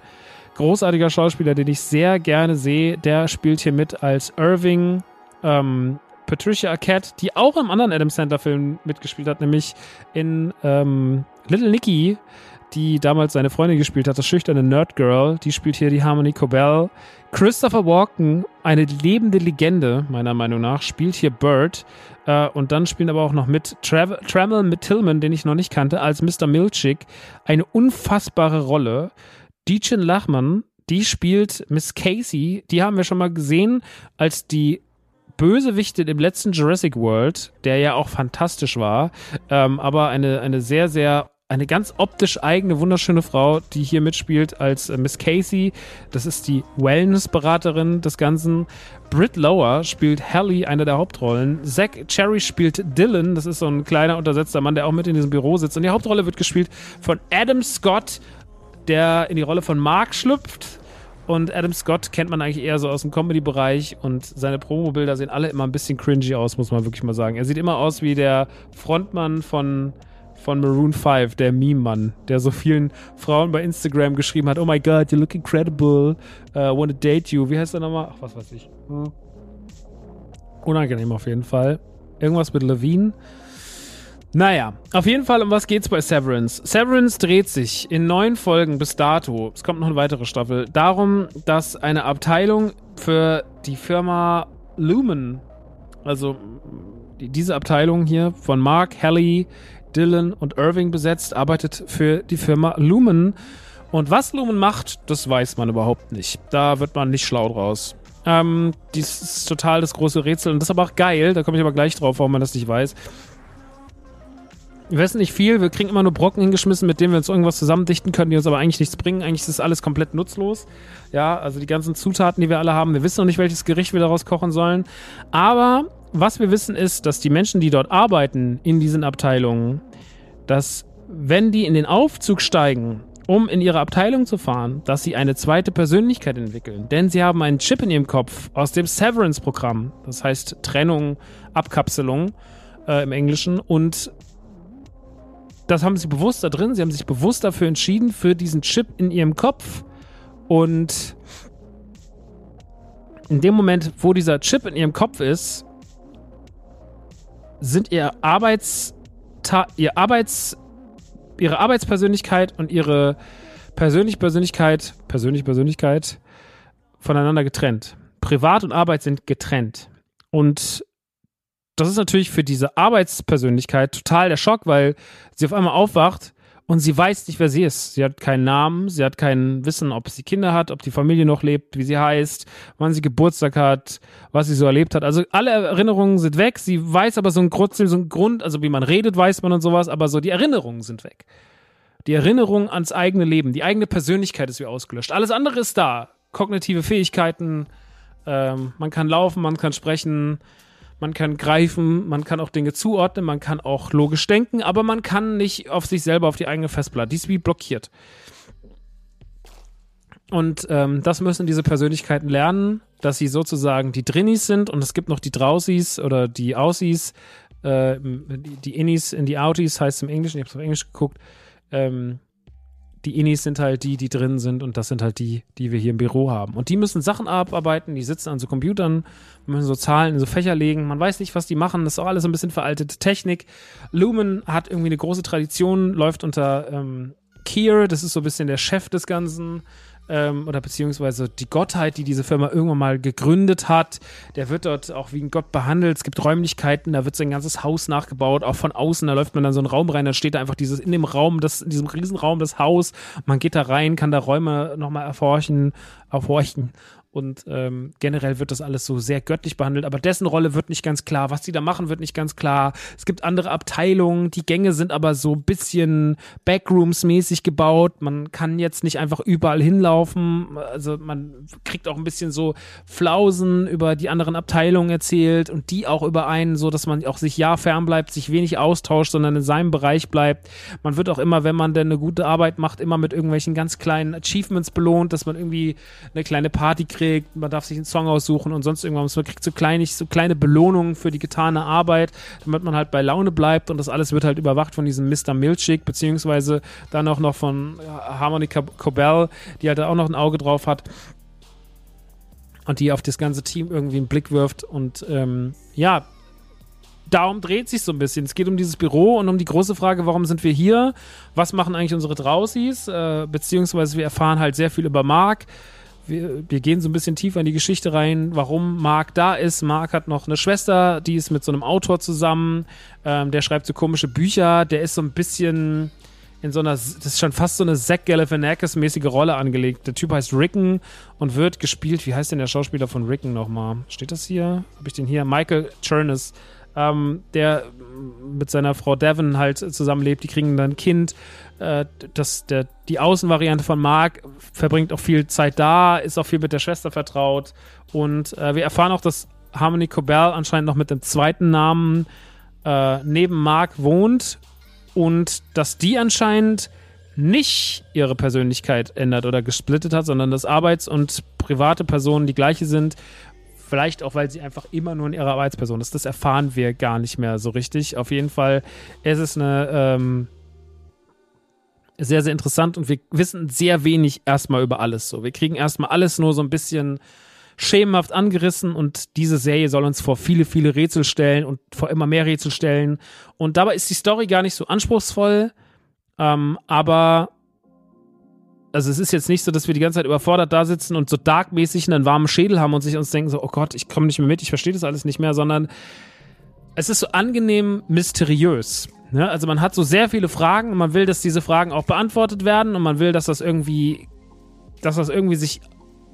großartiger Schauspieler, den ich sehr gerne sehe. Der spielt hier mit als Irving, ähm, Patricia Arquette, die auch im anderen Adam Sandler-Film mitgespielt hat, nämlich in ähm, Little Nicky, die damals seine Freundin gespielt hat, das schüchterne Nerd Girl, die spielt hier die Harmony Cobell. Christopher Walken, eine lebende Legende, meiner Meinung nach, spielt hier Bird. Äh, und dann spielen aber auch noch mit Trav Trammell mit Tillman, den ich noch nicht kannte, als Mr. Milchick, eine unfassbare Rolle. Dietjen Lachmann, die spielt Miss Casey. Die haben wir schon mal gesehen als die Bösewichte im letzten Jurassic World, der ja auch fantastisch war, ähm, aber eine, eine sehr, sehr eine ganz optisch eigene, wunderschöne Frau, die hier mitspielt als äh, Miss Casey. Das ist die Wellness-Beraterin des Ganzen. Britt Lower spielt Hallie, eine der Hauptrollen. Zach Cherry spielt Dylan, das ist so ein kleiner, untersetzter Mann, der auch mit in diesem Büro sitzt. Und die Hauptrolle wird gespielt von Adam Scott, der in die Rolle von Mark schlüpft. Und Adam Scott kennt man eigentlich eher so aus dem Comedy-Bereich und seine Promo-Bilder sehen alle immer ein bisschen cringy aus, muss man wirklich mal sagen. Er sieht immer aus wie der Frontmann von von Maroon 5, der Meme-Mann, der so vielen Frauen bei Instagram geschrieben hat, oh my god, you look incredible, uh, wanna date you. Wie heißt der nochmal? Ach, was weiß ich. Hm. Unangenehm auf jeden Fall. Irgendwas mit Levine. Naja, auf jeden Fall, um was geht's bei Severance? Severance dreht sich in neun Folgen bis dato, es kommt noch eine weitere Staffel, darum, dass eine Abteilung für die Firma Lumen, also diese Abteilung hier von Mark, Hallie, Dylan und Irving besetzt, arbeitet für die Firma Lumen. Und was Lumen macht, das weiß man überhaupt nicht. Da wird man nicht schlau draus. Ähm, dies ist total das große Rätsel und das ist aber auch geil. Da komme ich aber gleich drauf, warum man das nicht weiß. Wir wissen nicht viel, wir kriegen immer nur Brocken hingeschmissen, mit denen wir uns irgendwas zusammendichten können, die uns aber eigentlich nichts bringen. Eigentlich ist das alles komplett nutzlos. Ja, also die ganzen Zutaten, die wir alle haben, wir wissen noch nicht, welches Gericht wir daraus kochen sollen. Aber was wir wissen ist, dass die Menschen, die dort arbeiten in diesen Abteilungen, dass wenn die in den Aufzug steigen, um in ihre Abteilung zu fahren, dass sie eine zweite Persönlichkeit entwickeln. Denn sie haben einen Chip in ihrem Kopf aus dem Severance-Programm. Das heißt Trennung, Abkapselung äh, im Englischen. Und das haben sie bewusst da drin. Sie haben sich bewusst dafür entschieden, für diesen Chip in ihrem Kopf. Und in dem Moment, wo dieser Chip in ihrem Kopf ist, sind ihr Arbeits, ihr Arbeits, ihre Arbeitspersönlichkeit und ihre persönliche Persönlichkeit, persönliche Persönlichkeit voneinander getrennt. Privat und Arbeit sind getrennt. Und das ist natürlich für diese Arbeitspersönlichkeit total der Schock, weil sie auf einmal aufwacht und sie weiß nicht, wer sie ist. Sie hat keinen Namen, sie hat kein Wissen, ob sie Kinder hat, ob die Familie noch lebt, wie sie heißt, wann sie Geburtstag hat, was sie so erlebt hat. Also alle Erinnerungen sind weg. Sie weiß aber so ein, trotzdem so ein Grund, also wie man redet, weiß man und sowas, aber so die Erinnerungen sind weg. Die Erinnerung ans eigene Leben, die eigene Persönlichkeit ist wie ausgelöscht. Alles andere ist da. Kognitive Fähigkeiten, ähm, man kann laufen, man kann sprechen, man kann greifen, man kann auch Dinge zuordnen, man kann auch logisch denken, aber man kann nicht auf sich selber, auf die eigene Festplatte. Die ist wie blockiert. Und ähm, das müssen diese Persönlichkeiten lernen, dass sie sozusagen die Drinnies sind und es gibt noch die Draußis oder die Aussies, äh, die, Innies in die Outies heißt im Englischen, ich habe es auf Englisch geguckt. Ähm, die Innis sind halt die, die drin sind und das sind halt die, die wir hier im Büro haben. Und die müssen Sachen abarbeiten, die sitzen an so Computern, müssen so Zahlen in so Fächer legen. Man weiß nicht, was die machen, das ist auch alles ein bisschen veraltete Technik. Lumen hat irgendwie eine große Tradition, läuft unter ähm, Keir, das ist so ein bisschen der Chef des Ganzen ähm, oder beziehungsweise die Gottheit, die diese Firma irgendwann mal gegründet hat, der wird dort auch wie ein Gott behandelt. Es gibt Räumlichkeiten, da wird sein ganzes Haus nachgebaut, auch von außen, da läuft man dann so einen Raum rein, da steht da einfach dieses in dem Raum, das, in diesem Riesenraum das Haus. Man geht da rein, kann da Räume nochmal erforschen, erforschen und ähm, generell wird das alles so sehr göttlich behandelt, aber dessen Rolle wird nicht ganz klar. Was die da machen, wird nicht ganz klar. Es gibt andere Abteilungen, die Gänge sind aber so ein bisschen Backrooms-mäßig gebaut. Man kann jetzt nicht einfach überall hinlaufen. Also man kriegt auch ein bisschen so Flausen über die anderen Abteilungen erzählt und die auch über einen, so dass man auch sich ja fern bleibt, sich wenig austauscht, sondern in seinem Bereich bleibt. Man wird auch immer, wenn man denn eine gute Arbeit macht, immer mit irgendwelchen ganz kleinen Achievements belohnt, dass man irgendwie eine kleine Party kriegt kriegt, man darf sich einen Song aussuchen und sonst irgendwas. Man kriegt so, kleinig, so kleine Belohnungen für die getane Arbeit, damit man halt bei Laune bleibt und das alles wird halt überwacht von diesem Mr. Milchig, beziehungsweise dann auch noch von Harmony Cobell, die halt auch noch ein Auge drauf hat und die auf das ganze Team irgendwie einen Blick wirft und ähm, ja, darum dreht sich so ein bisschen. Es geht um dieses Büro und um die große Frage, warum sind wir hier? Was machen eigentlich unsere Draußis? Äh, beziehungsweise wir erfahren halt sehr viel über Mark wir, wir gehen so ein bisschen tiefer in die Geschichte rein, warum Mark da ist. Mark hat noch eine Schwester, die ist mit so einem Autor zusammen. Ähm, der schreibt so komische Bücher. Der ist so ein bisschen in so einer, das ist schon fast so eine Zach Galifianakis-mäßige Rolle angelegt. Der Typ heißt Ricken und wird gespielt, wie heißt denn der Schauspieler von Ricken nochmal? Steht das hier? Habe ich den hier? Michael Chernus, ähm, der mit seiner Frau Devon halt zusammenlebt. Die kriegen dann ein Kind. Äh, das, der, die Außenvariante von Mark verbringt auch viel Zeit da, ist auch viel mit der Schwester vertraut. Und äh, wir erfahren auch, dass Harmony Cobell anscheinend noch mit dem zweiten Namen äh, neben Mark wohnt und dass die anscheinend nicht ihre Persönlichkeit ändert oder gesplittet hat, sondern dass Arbeits- und private Personen die gleiche sind. Vielleicht auch, weil sie einfach immer nur in ihrer Arbeitsperson ist. Das erfahren wir gar nicht mehr so richtig. Auf jeden Fall ist es eine ähm, sehr, sehr interessant und wir wissen sehr wenig erstmal über alles. So, wir kriegen erstmal alles nur so ein bisschen schemenhaft angerissen und diese Serie soll uns vor viele, viele Rätsel stellen und vor immer mehr Rätsel stellen. Und dabei ist die Story gar nicht so anspruchsvoll, ähm, aber also es ist jetzt nicht so, dass wir die ganze Zeit überfordert da sitzen und so darkmäßig einen warmen Schädel haben und sich uns denken so, oh Gott, ich komme nicht mehr mit, ich verstehe das alles nicht mehr, sondern es ist so angenehm mysteriös. Ne? Also man hat so sehr viele Fragen und man will, dass diese Fragen auch beantwortet werden und man will, dass das irgendwie, dass das irgendwie sich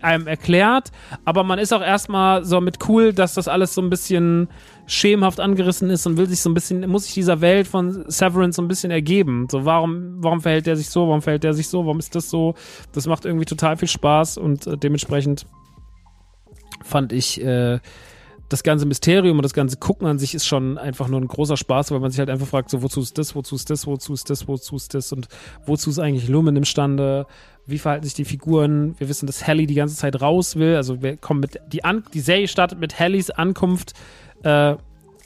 einem erklärt, aber man ist auch erstmal so mit cool, dass das alles so ein bisschen schemenhaft angerissen ist und will sich so ein bisschen, muss sich dieser Welt von Severance so ein bisschen ergeben. So, warum, warum verhält der sich so, warum verhält der sich so, warum ist das so? Das macht irgendwie total viel Spaß und äh, dementsprechend fand ich äh, das ganze Mysterium und das ganze Gucken an sich ist schon einfach nur ein großer Spaß, weil man sich halt einfach fragt, so wozu ist das, wozu ist das, wozu ist das, wozu ist das und wozu ist eigentlich Lumen imstande? Wie verhalten sich die Figuren? Wir wissen, dass Hallie die ganze Zeit raus will. Also wir kommen mit die An die Serie startet mit Hallies Ankunft äh,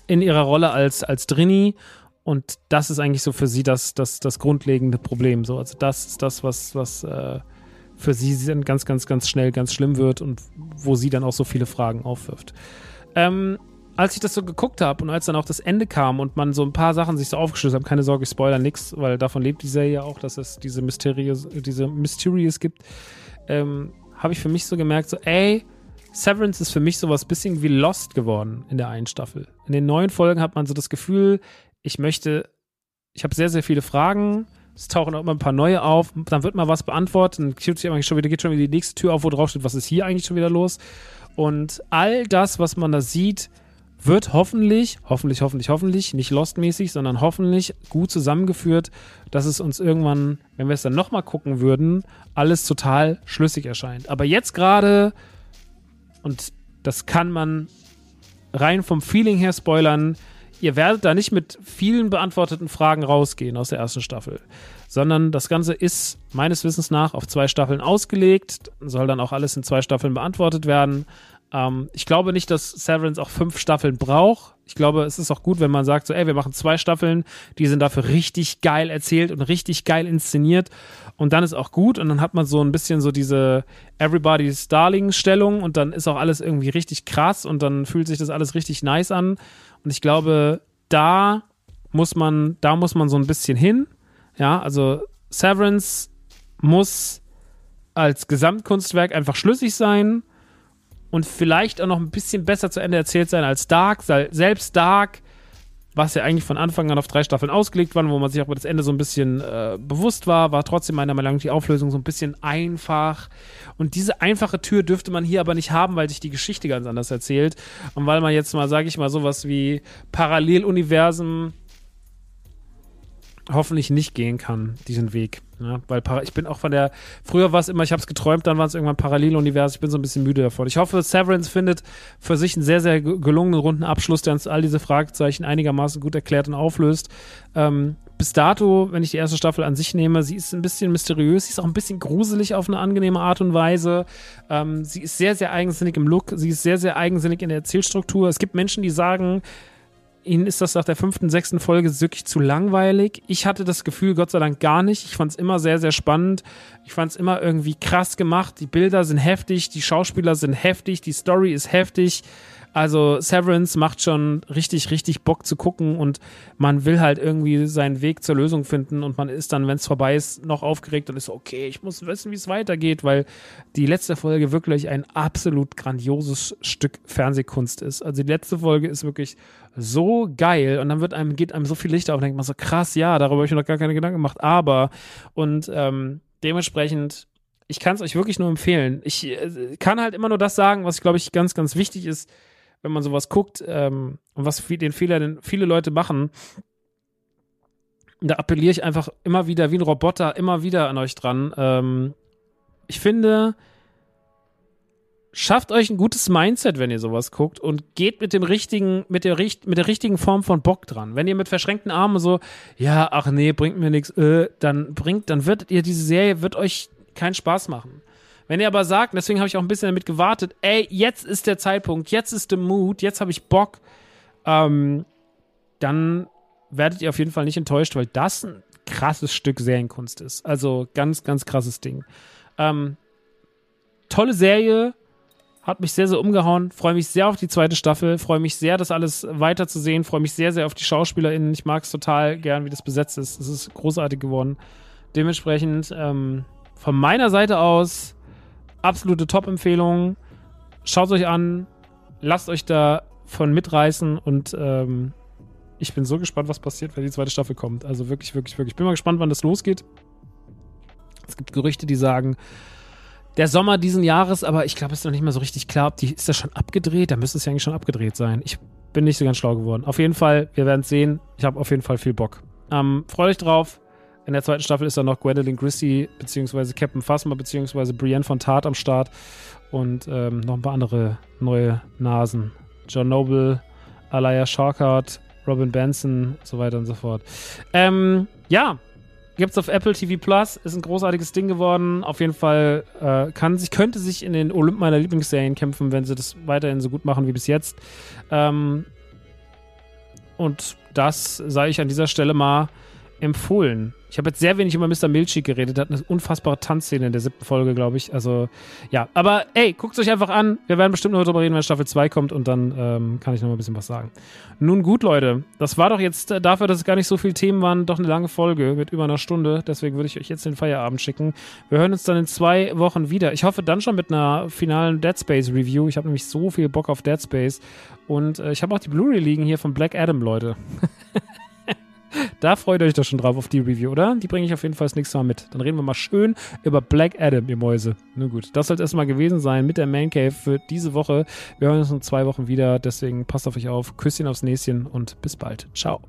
in ihrer Rolle als als Drini und das ist eigentlich so für sie das das das grundlegende Problem. So also das ist das was was äh, für sie dann ganz ganz ganz schnell ganz schlimm wird und wo sie dann auch so viele Fragen aufwirft. Ähm, als ich das so geguckt habe und als dann auch das Ende kam und man so ein paar Sachen sich so aufgeschlüsselt hat, keine Sorge, ich spoiler nichts, weil davon lebt die Serie ja auch, dass es diese Mysterious, diese Mysterious gibt, ähm, habe ich für mich so gemerkt, so, ey, Severance ist für mich sowas bisschen wie Lost geworden in der einen Staffel. In den neuen Folgen hat man so das Gefühl, ich möchte, ich habe sehr, sehr viele Fragen, es tauchen auch immer ein paar neue auf, dann wird mal was beantwortet, dann geht schon wieder, geht schon wieder die nächste Tür auf, wo drauf steht, was ist hier eigentlich schon wieder los? Und all das, was man da sieht, wird hoffentlich, hoffentlich, hoffentlich, hoffentlich, nicht Lost-mäßig, sondern hoffentlich gut zusammengeführt, dass es uns irgendwann, wenn wir es dann nochmal gucken würden, alles total schlüssig erscheint. Aber jetzt gerade, und das kann man rein vom Feeling her spoilern, ihr werdet da nicht mit vielen beantworteten Fragen rausgehen aus der ersten Staffel, sondern das Ganze ist meines Wissens nach auf zwei Staffeln ausgelegt, soll dann auch alles in zwei Staffeln beantwortet werden. Ähm, ich glaube nicht, dass Severance auch fünf Staffeln braucht. Ich glaube, es ist auch gut, wenn man sagt, so, ey, wir machen zwei Staffeln, die sind dafür richtig geil erzählt und richtig geil inszeniert. Und dann ist auch gut und dann hat man so ein bisschen so diese Everybody's Darling-Stellung und dann ist auch alles irgendwie richtig krass und dann fühlt sich das alles richtig nice an. Und ich glaube, da muss man, da muss man so ein bisschen hin. Ja, also Severance muss als Gesamtkunstwerk einfach schlüssig sein und vielleicht auch noch ein bisschen besser zu Ende erzählt sein als Dark. Selbst Dark, was ja eigentlich von Anfang an auf drei Staffeln ausgelegt war, wo man sich auch über das Ende so ein bisschen äh, bewusst war, war trotzdem meiner Meinung nach die Auflösung so ein bisschen einfach. Und diese einfache Tür dürfte man hier aber nicht haben, weil sich die Geschichte ganz anders erzählt. Und weil man jetzt mal, sage ich mal, sowas wie Paralleluniversen hoffentlich nicht gehen kann, diesen Weg. Ja, weil ich bin auch von der, früher war es immer, ich habe es geträumt, dann war es irgendwann Paralleluniversum, ich bin so ein bisschen müde davon. Ich hoffe, Severance findet für sich einen sehr, sehr gelungenen runden Abschluss, der uns all diese Fragezeichen einigermaßen gut erklärt und auflöst. Ähm, bis dato, wenn ich die erste Staffel an sich nehme, sie ist ein bisschen mysteriös, sie ist auch ein bisschen gruselig auf eine angenehme Art und Weise. Ähm, sie ist sehr, sehr eigensinnig im Look, sie ist sehr, sehr eigensinnig in der Erzählstruktur. Es gibt Menschen, die sagen, ihnen ist das nach der fünften, sechsten Folge wirklich zu langweilig. Ich hatte das Gefühl, Gott sei Dank gar nicht. Ich fand es immer sehr, sehr spannend. Ich fand es immer irgendwie krass gemacht. Die Bilder sind heftig, die Schauspieler sind heftig, die Story ist heftig. Also Severance macht schon richtig, richtig Bock zu gucken und man will halt irgendwie seinen Weg zur Lösung finden und man ist dann, wenn es vorbei ist, noch aufgeregt und ist so, okay, ich muss wissen, wie es weitergeht, weil die letzte Folge wirklich ein absolut grandioses Stück Fernsehkunst ist. Also die letzte Folge ist wirklich so geil und dann wird einem, geht einem so viel Licht auf und denkt man so, krass, ja, darüber habe ich mir noch gar keine Gedanken gemacht, aber und ähm, dementsprechend ich kann es euch wirklich nur empfehlen. Ich äh, kann halt immer nur das sagen, was, glaube ich, ganz, ganz wichtig ist wenn man sowas guckt ähm, und was viel, den Fehler den viele Leute machen, da appelliere ich einfach immer wieder wie ein Roboter immer wieder an euch dran. Ähm, ich finde, schafft euch ein gutes Mindset, wenn ihr sowas guckt und geht mit dem richtigen, mit der, mit der richtigen Form von Bock dran. Wenn ihr mit verschränkten Armen so, ja, ach nee, bringt mir nichts, äh, dann bringt, dann wird ihr diese Serie wird euch keinen Spaß machen. Wenn ihr aber sagt, deswegen habe ich auch ein bisschen damit gewartet, ey, jetzt ist der Zeitpunkt, jetzt ist der Mood, jetzt habe ich Bock, ähm, dann werdet ihr auf jeden Fall nicht enttäuscht, weil das ein krasses Stück Serienkunst ist. Also ganz, ganz krasses Ding. Ähm, tolle Serie, hat mich sehr, sehr umgehauen. Freue mich sehr auf die zweite Staffel. Freue mich sehr, das alles weiterzusehen. Freue mich sehr, sehr auf die SchauspielerInnen. Ich mag es total gern, wie das besetzt ist. Es ist großartig geworden. Dementsprechend ähm, von meiner Seite aus absolute Top-Empfehlung. Schaut euch an, lasst euch davon mitreißen und ähm, ich bin so gespannt, was passiert, wenn die zweite Staffel kommt. Also wirklich, wirklich, wirklich. Ich bin mal gespannt, wann das losgeht. Es gibt Gerüchte, die sagen, der Sommer diesen Jahres, aber ich glaube, es ist noch nicht mal so richtig klar, ob die, ist das schon abgedreht? Da müsste es ja eigentlich schon abgedreht sein. Ich bin nicht so ganz schlau geworden. Auf jeden Fall, wir werden es sehen. Ich habe auf jeden Fall viel Bock. Ähm, freut euch drauf. In der zweiten Staffel ist dann noch Gwendolyn Christie beziehungsweise Captain Phasma beziehungsweise Brienne von Tart am Start und ähm, noch ein paar andere neue Nasen. John Noble, Alaya Shawkart, Robin Benson, so weiter und so fort. Ähm, ja, gibt's auf Apple TV Plus, ist ein großartiges Ding geworden. Auf jeden Fall äh, kann sich, könnte sich in den Olymp meiner Lieblingsserien kämpfen, wenn sie das weiterhin so gut machen wie bis jetzt. Ähm, und das sage ich an dieser Stelle mal empfohlen. Ich habe jetzt sehr wenig über Mr. Milchig geredet. Er hat eine unfassbare Tanzszene in der siebten Folge, glaube ich. Also, ja. Aber ey, guckt es euch einfach an. Wir werden bestimmt noch darüber reden, wenn Staffel 2 kommt und dann ähm, kann ich noch mal ein bisschen was sagen. Nun gut, Leute. Das war doch jetzt äh, dafür, dass es gar nicht so viele Themen waren, doch eine lange Folge mit über einer Stunde. Deswegen würde ich euch jetzt den Feierabend schicken. Wir hören uns dann in zwei Wochen wieder. Ich hoffe dann schon mit einer finalen Dead Space Review. Ich habe nämlich so viel Bock auf Dead Space. Und äh, ich habe auch die Blu-ray liegen hier von Black Adam, Leute. [laughs] Da freut euch doch schon drauf auf die Review, oder? Die bringe ich auf jeden Fall das nächste Mal mit. Dann reden wir mal schön über Black Adam, ihr Mäuse. Nun gut, das soll es erstmal gewesen sein mit der Man Cave für diese Woche. Wir hören uns in zwei Wochen wieder, deswegen passt auf euch auf. Küsschen aufs Näschen und bis bald. Ciao.